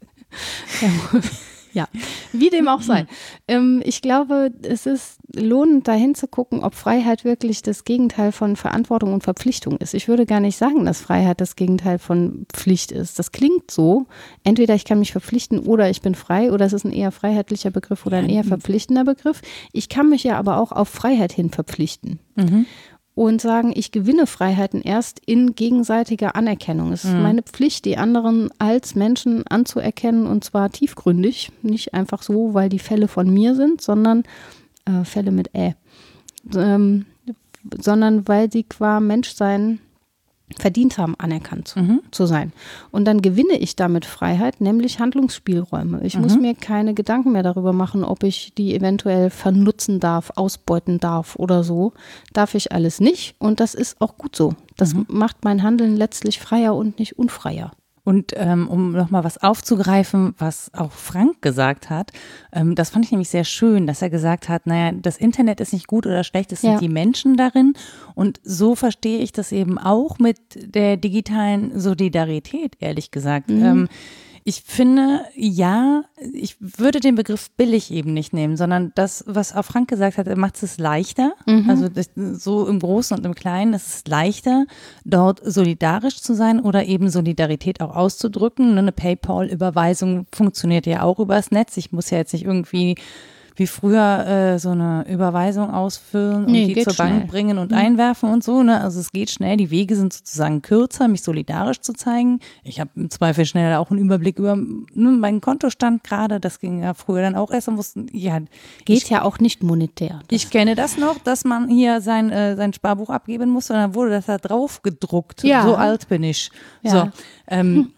Ja, wie dem auch sei. Ähm, ich glaube, es ist lohnend, dahin zu gucken, ob Freiheit wirklich das Gegenteil von Verantwortung und Verpflichtung ist. Ich würde gar nicht sagen, dass Freiheit das Gegenteil von Pflicht ist. Das klingt so. Entweder ich kann mich verpflichten oder ich bin frei oder es ist ein eher freiheitlicher Begriff oder ein eher verpflichtender Begriff. Ich kann mich ja aber auch auf Freiheit hin verpflichten. Mhm und sagen, ich gewinne Freiheiten erst in gegenseitiger Anerkennung. Es ist mhm. meine Pflicht, die anderen als Menschen anzuerkennen und zwar tiefgründig, nicht einfach so, weil die Fälle von mir sind, sondern äh, Fälle mit Ä, ähm, sondern weil sie qua Menschsein verdient haben, anerkannt mhm. zu sein. Und dann gewinne ich damit Freiheit, nämlich Handlungsspielräume. Ich mhm. muss mir keine Gedanken mehr darüber machen, ob ich die eventuell vernutzen darf, ausbeuten darf oder so. Darf ich alles nicht und das ist auch gut so. Das mhm. macht mein Handeln letztlich freier und nicht unfreier. Und ähm, um nochmal was aufzugreifen, was auch Frank gesagt hat, ähm, das fand ich nämlich sehr schön, dass er gesagt hat, naja, das Internet ist nicht gut oder schlecht, es sind ja. die Menschen darin. Und so verstehe ich das eben auch mit der digitalen Solidarität, ehrlich gesagt. Mhm. Ähm, ich finde, ja, ich würde den Begriff billig eben nicht nehmen, sondern das, was auch Frank gesagt hat, macht es leichter. Mhm. Also so im Großen und im Kleinen, es ist leichter, dort solidarisch zu sein oder eben Solidarität auch auszudrücken. Eine PayPal-Überweisung funktioniert ja auch übers Netz. Ich muss ja jetzt nicht irgendwie wie früher äh, so eine Überweisung ausfüllen und nee, die zur schnell. Bank bringen und mhm. einwerfen und so. Ne? Also es geht schnell, die Wege sind sozusagen kürzer, mich solidarisch zu zeigen. Ich habe im Zweifel schnell auch einen Überblick über ne, meinen Kontostand gerade. Das ging ja früher dann auch erst und wussten, ja. Geht ich, ja auch nicht monetär. Ich kenne das noch, dass man hier sein, äh, sein Sparbuch abgeben musste und dann wurde das da drauf gedruckt. Ja. So alt bin ich. Ja. So. Ähm,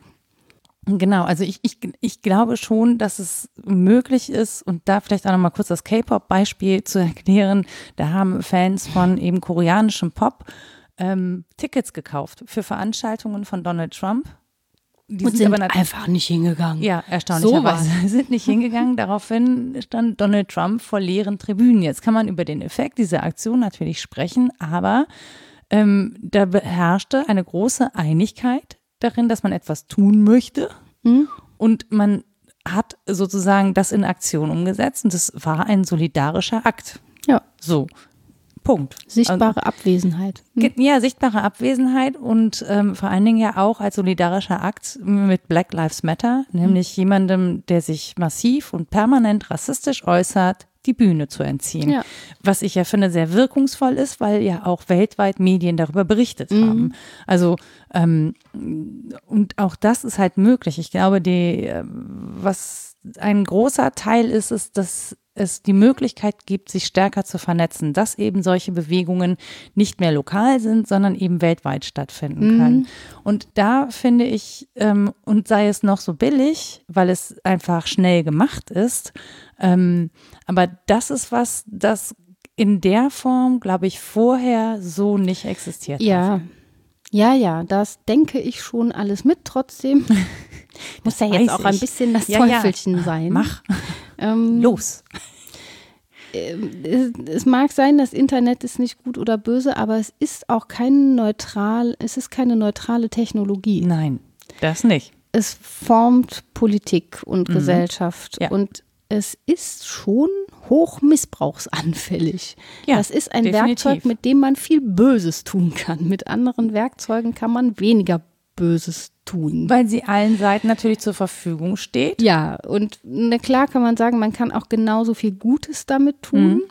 Genau, also ich, ich, ich glaube schon, dass es möglich ist und da vielleicht auch nochmal kurz das K-Pop-Beispiel zu erklären. Da haben Fans von eben koreanischem Pop ähm, Tickets gekauft für Veranstaltungen von Donald Trump. Die und sind, sind aber einfach nicht hingegangen. Ja, erstaunlicherweise so sind nicht hingegangen. Daraufhin stand Donald Trump vor leeren Tribünen. Jetzt kann man über den Effekt dieser Aktion natürlich sprechen, aber ähm, da beherrschte eine große Einigkeit darin, dass man etwas tun möchte. Mhm. Und man hat sozusagen das in Aktion umgesetzt und das war ein solidarischer Akt. Ja. So. Punkt. Sichtbare also, Abwesenheit. Mhm. Ja, sichtbare Abwesenheit und ähm, vor allen Dingen ja auch als solidarischer Akt mit Black Lives Matter, nämlich mhm. jemandem, der sich massiv und permanent rassistisch äußert, die Bühne zu entziehen. Ja. Was ich ja finde sehr wirkungsvoll ist, weil ja auch weltweit Medien darüber berichtet mhm. haben. Also ähm, und auch das ist halt möglich. Ich glaube, die, äh, was ein großer Teil ist, ist, dass es die Möglichkeit gibt, sich stärker zu vernetzen, dass eben solche Bewegungen nicht mehr lokal sind, sondern eben weltweit stattfinden mhm. können. Und da finde ich, ähm, und sei es noch so billig, weil es einfach schnell gemacht ist, ähm, aber das ist was, das in der Form, glaube ich, vorher so nicht existiert ja. hat. Ja, ja, das denke ich schon alles mit. Trotzdem muss ja jetzt auch ein bisschen das ja, Teufelchen ja. sein. Mach. Ähm, Los. Ähm, es, mag sein, das Internet ist nicht gut oder böse, aber es ist auch kein neutral, es ist keine neutrale Technologie. Nein, das nicht. Es formt Politik und mhm. Gesellschaft ja. und es ist schon hoch missbrauchsanfällig. Ja, das ist ein definitiv. Werkzeug, mit dem man viel Böses tun kann. Mit anderen Werkzeugen kann man weniger Böses tun. Weil sie allen Seiten natürlich zur Verfügung steht. Ja, und na klar kann man sagen, man kann auch genauso viel Gutes damit tun. Mhm.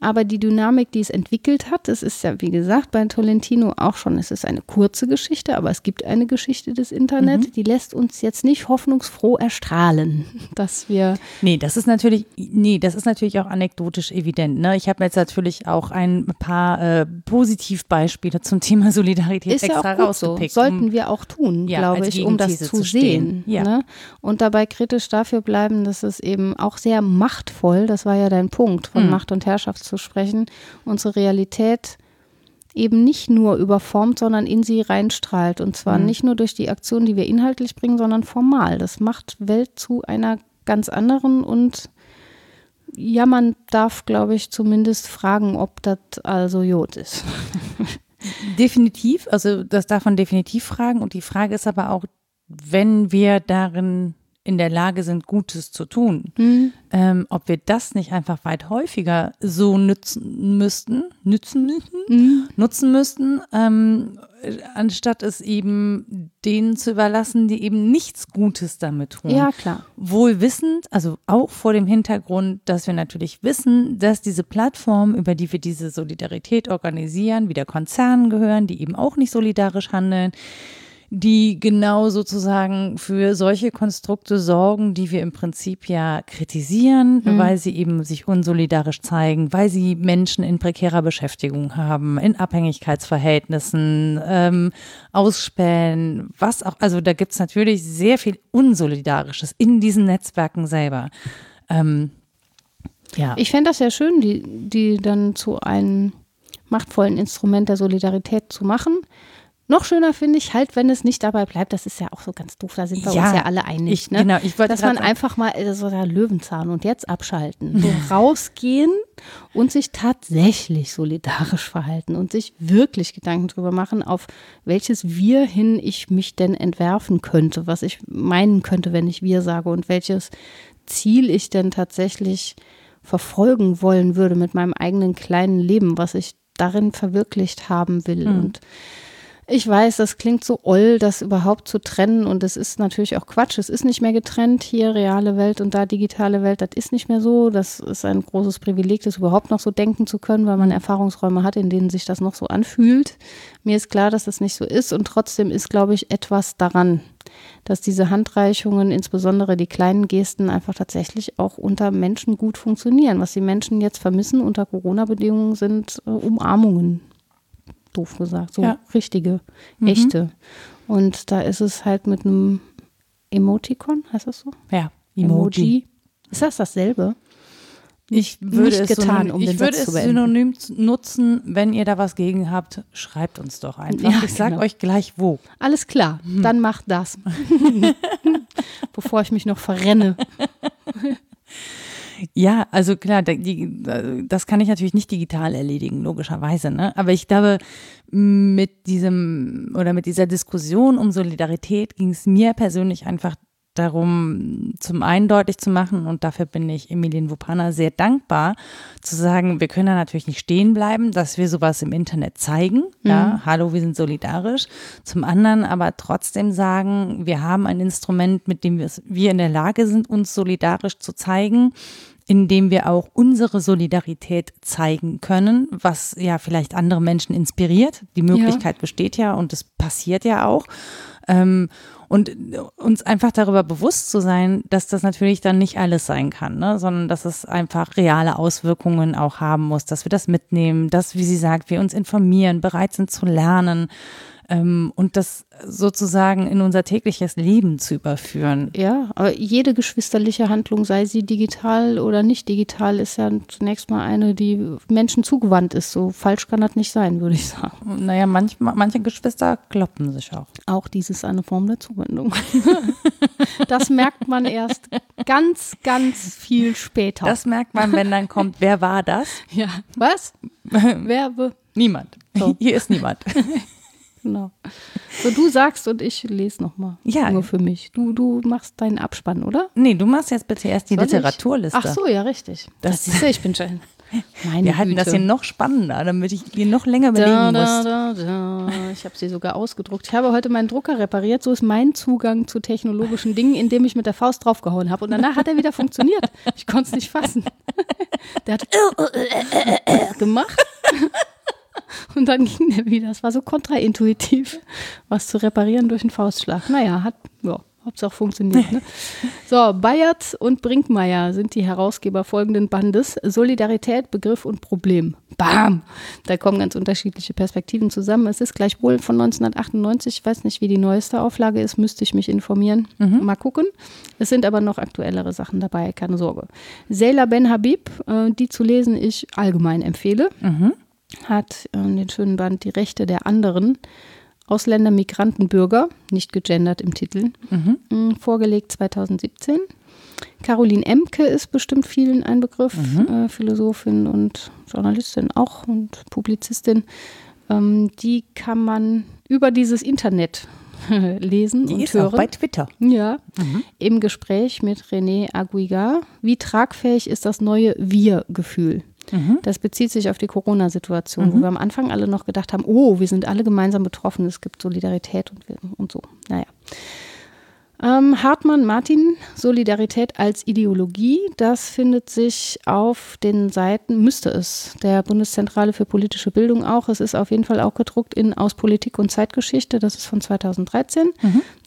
Aber die Dynamik, die es entwickelt hat, es ist ja, wie gesagt, bei Tolentino auch schon, es ist eine kurze Geschichte, aber es gibt eine Geschichte des Internet, mhm. die lässt uns jetzt nicht hoffnungsfroh erstrahlen, dass wir. Nee, das ist natürlich, nee, das ist natürlich auch anekdotisch evident. Ne? Ich habe jetzt natürlich auch ein paar äh, Positivbeispiele zum Thema Solidarität ist extra ja auch rausgepickt. So. Sollten wir auch tun, ja, glaube ich, um das zu, zu sehen. Ja. Ne? Und dabei kritisch dafür bleiben, dass es eben auch sehr machtvoll, das war ja dein Punkt, von mhm. Macht und Herrschaft zu sprechen, unsere Realität eben nicht nur überformt, sondern in sie reinstrahlt. Und zwar mhm. nicht nur durch die Aktion, die wir inhaltlich bringen, sondern formal. Das macht Welt zu einer ganz anderen und ja, man darf, glaube ich, zumindest fragen, ob das also Jod ist. definitiv, also das darf man definitiv fragen. Und die Frage ist aber auch, wenn wir darin in der Lage sind, Gutes zu tun, mhm. ähm, ob wir das nicht einfach weit häufiger so nützen müssten, nützen müssen, mhm. nutzen müssten, ähm, anstatt es eben denen zu überlassen, die eben nichts Gutes damit tun. Ja, klar. Wohl wissend, also auch vor dem Hintergrund, dass wir natürlich wissen, dass diese Plattformen, über die wir diese Solidarität organisieren, wieder Konzernen gehören, die eben auch nicht solidarisch handeln, die genau sozusagen für solche Konstrukte sorgen, die wir im Prinzip ja kritisieren, mhm. weil sie eben sich unsolidarisch zeigen, weil sie Menschen in prekärer Beschäftigung haben, in Abhängigkeitsverhältnissen, ähm, ausspähen, was auch, also da gibt's natürlich sehr viel Unsolidarisches in diesen Netzwerken selber. Ähm, ja. Ich fände das ja schön, die, die dann zu einem machtvollen Instrument der Solidarität zu machen. Noch schöner finde ich halt, wenn es nicht dabei bleibt, das ist ja auch so ganz doof, da sind wir ja, uns ja alle einig, ich, ne? genau, ich dass man einfach mal äh, so der Löwenzahn und jetzt abschalten, so rausgehen und sich tatsächlich solidarisch verhalten und sich wirklich Gedanken darüber machen, auf welches Wir hin ich mich denn entwerfen könnte, was ich meinen könnte, wenn ich Wir sage und welches Ziel ich denn tatsächlich verfolgen wollen würde mit meinem eigenen kleinen Leben, was ich darin verwirklicht haben will. Mhm. und ich weiß, das klingt so oll, das überhaupt zu trennen und es ist natürlich auch Quatsch. Es ist nicht mehr getrennt, hier reale Welt und da digitale Welt, das ist nicht mehr so. Das ist ein großes Privileg, das überhaupt noch so denken zu können, weil man Erfahrungsräume hat, in denen sich das noch so anfühlt. Mir ist klar, dass das nicht so ist und trotzdem ist, glaube ich, etwas daran, dass diese Handreichungen, insbesondere die kleinen Gesten, einfach tatsächlich auch unter Menschen gut funktionieren. Was die Menschen jetzt vermissen unter Corona-Bedingungen sind äh, Umarmungen doof gesagt, so ja. richtige, mhm. echte. Und da ist es halt mit einem Emoticon, heißt das so? Ja, Emoji. Emoji. Ist das dasselbe? Ich würde Nicht es, getan, synonym, um ich würde es synonym nutzen, wenn ihr da was gegen habt, schreibt uns doch einfach. Ja, ich sage genau. euch gleich wo. Alles klar, hm. dann macht das. Bevor ich mich noch verrenne. Ja, also klar, das kann ich natürlich nicht digital erledigen, logischerweise. Ne? Aber ich glaube, mit diesem oder mit dieser Diskussion um Solidarität ging es mir persönlich einfach darum, zum einen deutlich zu machen, und dafür bin ich Emilien Wupana sehr dankbar, zu sagen, wir können da natürlich nicht stehen bleiben, dass wir sowas im Internet zeigen. Mhm. Ja, hallo, wir sind solidarisch. Zum anderen aber trotzdem sagen, wir haben ein Instrument, mit dem wir in der Lage sind, uns solidarisch zu zeigen indem wir auch unsere Solidarität zeigen können, was ja vielleicht andere Menschen inspiriert. Die Möglichkeit ja. besteht ja und es passiert ja auch. Ähm, und uns einfach darüber bewusst zu sein, dass das natürlich dann nicht alles sein kann, ne? sondern dass es einfach reale Auswirkungen auch haben muss, dass wir das mitnehmen, dass, wie sie sagt, wir uns informieren, bereit sind zu lernen, ähm, und das sozusagen in unser tägliches Leben zu überführen. Ja, aber jede geschwisterliche Handlung, sei sie digital oder nicht digital, ist ja zunächst mal eine, die Menschen zugewandt ist. So falsch kann das nicht sein, würde ich sagen. Naja, manch, manche Geschwister kloppen sich auch. Auch dies ist eine Form der Zuwendung. das merkt man erst ganz, ganz viel später. Das merkt man, wenn dann kommt, wer war das? Ja, was? wer? Niemand. So. Hier ist niemand. Genau. So, du sagst und ich lese nochmal. Ja. Nur für mich. Du, du machst deinen Abspann, oder? Nee, du machst jetzt bitte erst die Soll Literaturliste. Ich? Ach so, ja, richtig. Das, das ist, ich bin schon. Meine Wir halten Güte. das hier noch spannender, damit ich hier noch länger überlegen Da, da, muss. da, da. Ich habe sie sogar ausgedruckt. Ich habe heute meinen Drucker repariert. So ist mein Zugang zu technologischen Dingen, indem ich mit der Faust draufgehauen habe. Und danach hat er wieder funktioniert. Ich konnte es nicht fassen. Der hat gemacht. Und dann ging der wieder. Es war so kontraintuitiv, was zu reparieren durch einen Faustschlag. Naja, hat, ja, Hauptsache funktioniert. Ne? So, Bayert und Brinkmeier sind die Herausgeber folgenden Bandes. Solidarität, Begriff und Problem. Bam! Da kommen ganz unterschiedliche Perspektiven zusammen. Es ist gleichwohl von 1998. Ich weiß nicht, wie die neueste Auflage ist, müsste ich mich informieren. Mal gucken. Es sind aber noch aktuellere Sachen dabei, keine Sorge. Seyla Ben Habib, äh, die zu lesen ich allgemein empfehle hat äh, den schönen Band Die Rechte der anderen, Ausländer, Migranten, Bürger, nicht gegendert im Titel, mh, vorgelegt 2017. Caroline Emke ist bestimmt vielen ein Begriff, äh, Philosophin und Journalistin auch und Publizistin. Ähm, die kann man über dieses Internet lesen Die und ist hören. auch bei Twitter. Ja, im Gespräch mit René Aguigar. Wie tragfähig ist das neue Wir-Gefühl? Das bezieht sich auf die Corona-Situation, wo wir am Anfang alle noch gedacht haben, oh, wir sind alle gemeinsam betroffen, es gibt Solidarität und, und so. Naja. Ähm, Hartmann Martin, Solidarität als Ideologie, das findet sich auf den Seiten, müsste es, der Bundeszentrale für politische Bildung auch. Es ist auf jeden Fall auch gedruckt in Aus Politik und Zeitgeschichte, das ist von 2013.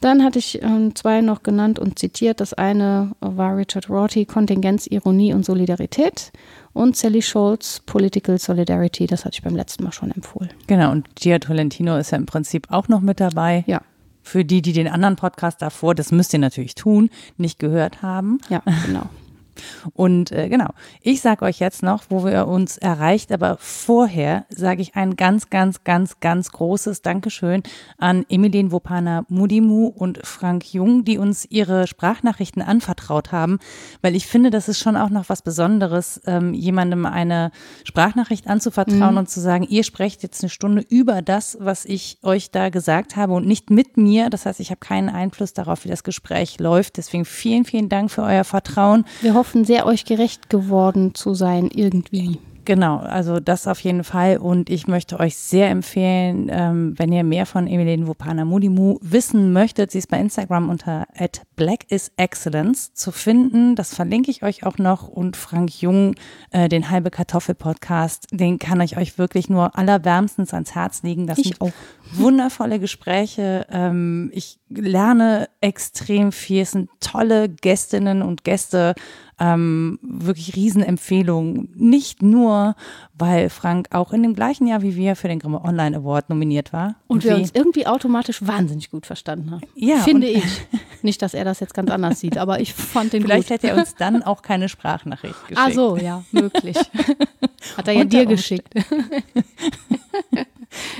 Dann hatte ich ähm, zwei noch genannt und zitiert. Das eine war Richard Rorty, Kontingenz, Ironie und Solidarität. Und Sally Scholz, Political Solidarity, das hatte ich beim letzten Mal schon empfohlen. Genau, und Gia Tolentino ist ja im Prinzip auch noch mit dabei. Ja, Für die, die den anderen Podcast davor, das müsst ihr natürlich tun, nicht gehört haben. ja, genau. Und äh, genau, ich sage euch jetzt noch, wo wir uns erreicht, aber vorher sage ich ein ganz, ganz, ganz, ganz großes Dankeschön an Emilien Wopana Mudimu und Frank Jung, die uns ihre Sprachnachrichten anvertraut haben, weil ich finde, das ist schon auch noch was Besonderes, ähm, jemandem eine Sprachnachricht anzuvertrauen und zu sagen, ihr sprecht jetzt eine Stunde über das, was ich euch da gesagt habe und nicht mit mir. Das heißt, ich habe keinen Einfluss darauf, wie das Gespräch läuft. Deswegen vielen, vielen Dank für euer Vertrauen. Wir hoffen sehr, euch gerecht geworden zu sein, irgendwie. Genau, also das auf jeden Fall. Und ich möchte euch sehr empfehlen, ähm, wenn ihr mehr von Emeline Wopana Mudimu wissen möchtet, sie ist bei Instagram unter at Black is Excellence zu finden. Das verlinke ich euch auch noch. Und Frank Jung, äh, den Halbe Kartoffel Podcast, den kann ich euch wirklich nur allerwärmstens ans Herz legen. Das Ich sind auch. wundervolle Gespräche. Ähm, ich lerne extrem viel. Es sind tolle Gästinnen und Gäste. Ähm, wirklich Riesenempfehlungen. Nicht nur, weil Frank auch in dem gleichen Jahr wie wir für den Grimme Online Award nominiert war. Und wir wie- uns irgendwie automatisch wahnsinnig gut verstanden haben. Ja, Finde und- ich. Nicht, dass er das jetzt ganz anders sieht, aber ich fand den Vielleicht gut. hätte er uns dann auch keine Sprachnachricht geschickt. Ah so, ja, möglich. Hat er ja Unter dir geschickt.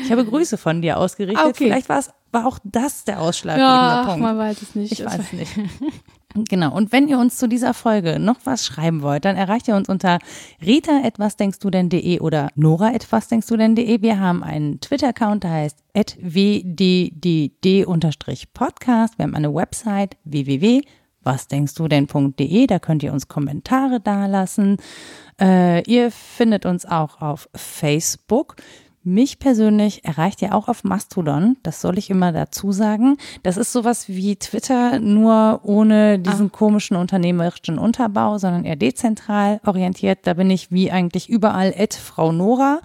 Ich habe Grüße von dir ausgerichtet. Ah, okay. Vielleicht war es war auch das der ausschlaggebende Ja, ach, Punkt. man weiß es nicht. Ich weiß es nicht. Genau. Und wenn ihr uns zu dieser Folge noch was schreiben wollt, dann erreicht ihr uns unter rita etwas denkst du denn.de oder nora etwas denkst du denn.de. Wir haben einen Twitter-Account, der heißt wddd-podcast. Wir haben eine Website www.wasdenkst-du-denn.de. Da könnt ihr uns Kommentare dalassen. Äh, ihr findet uns auch auf Facebook. Mich persönlich erreicht ihr auch auf Mastodon. Das soll ich immer dazu sagen. Das ist sowas wie Twitter, nur ohne diesen komischen unternehmerischen Unterbau, sondern eher dezentral orientiert. Da bin ich wie eigentlich überall at Frau Nora.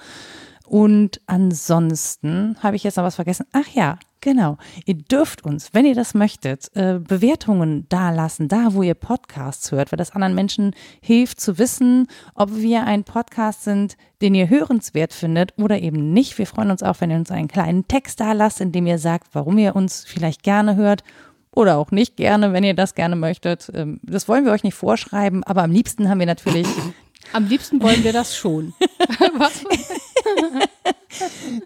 Und ansonsten habe ich jetzt noch was vergessen. Ach ja, genau. Ihr dürft uns, wenn ihr das möchtet, äh, Bewertungen dalassen, da wo ihr Podcasts hört, weil das anderen Menschen hilft zu wissen, ob wir ein Podcast sind, den ihr hörenswert findet oder eben nicht. Wir freuen uns auch, wenn ihr uns einen kleinen Text dalasst, in dem ihr sagt, warum ihr uns vielleicht gerne hört oder auch nicht gerne, wenn ihr das gerne möchtet. Ähm, Das wollen wir euch nicht vorschreiben, aber am liebsten haben wir natürlich Am liebsten wollen wir das schon. Was?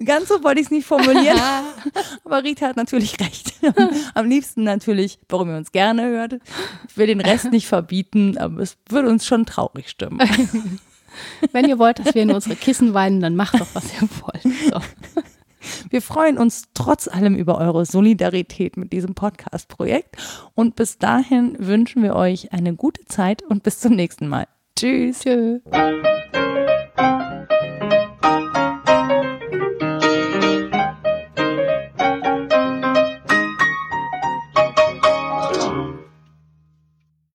Ganz so wollte ich es nicht formulieren. Aber Rita hat natürlich recht. Am liebsten natürlich, warum ihr uns gerne hört. Ich will den Rest nicht verbieten, aber es würde uns schon traurig stimmen. Wenn ihr wollt, dass wir in unsere Kissen weinen, dann macht doch, was ihr wollt. So. Wir freuen uns trotz allem über eure Solidarität mit diesem Podcast-Projekt. Und bis dahin wünschen wir euch eine gute Zeit und bis zum nächsten Mal. Tschüss. Tschö.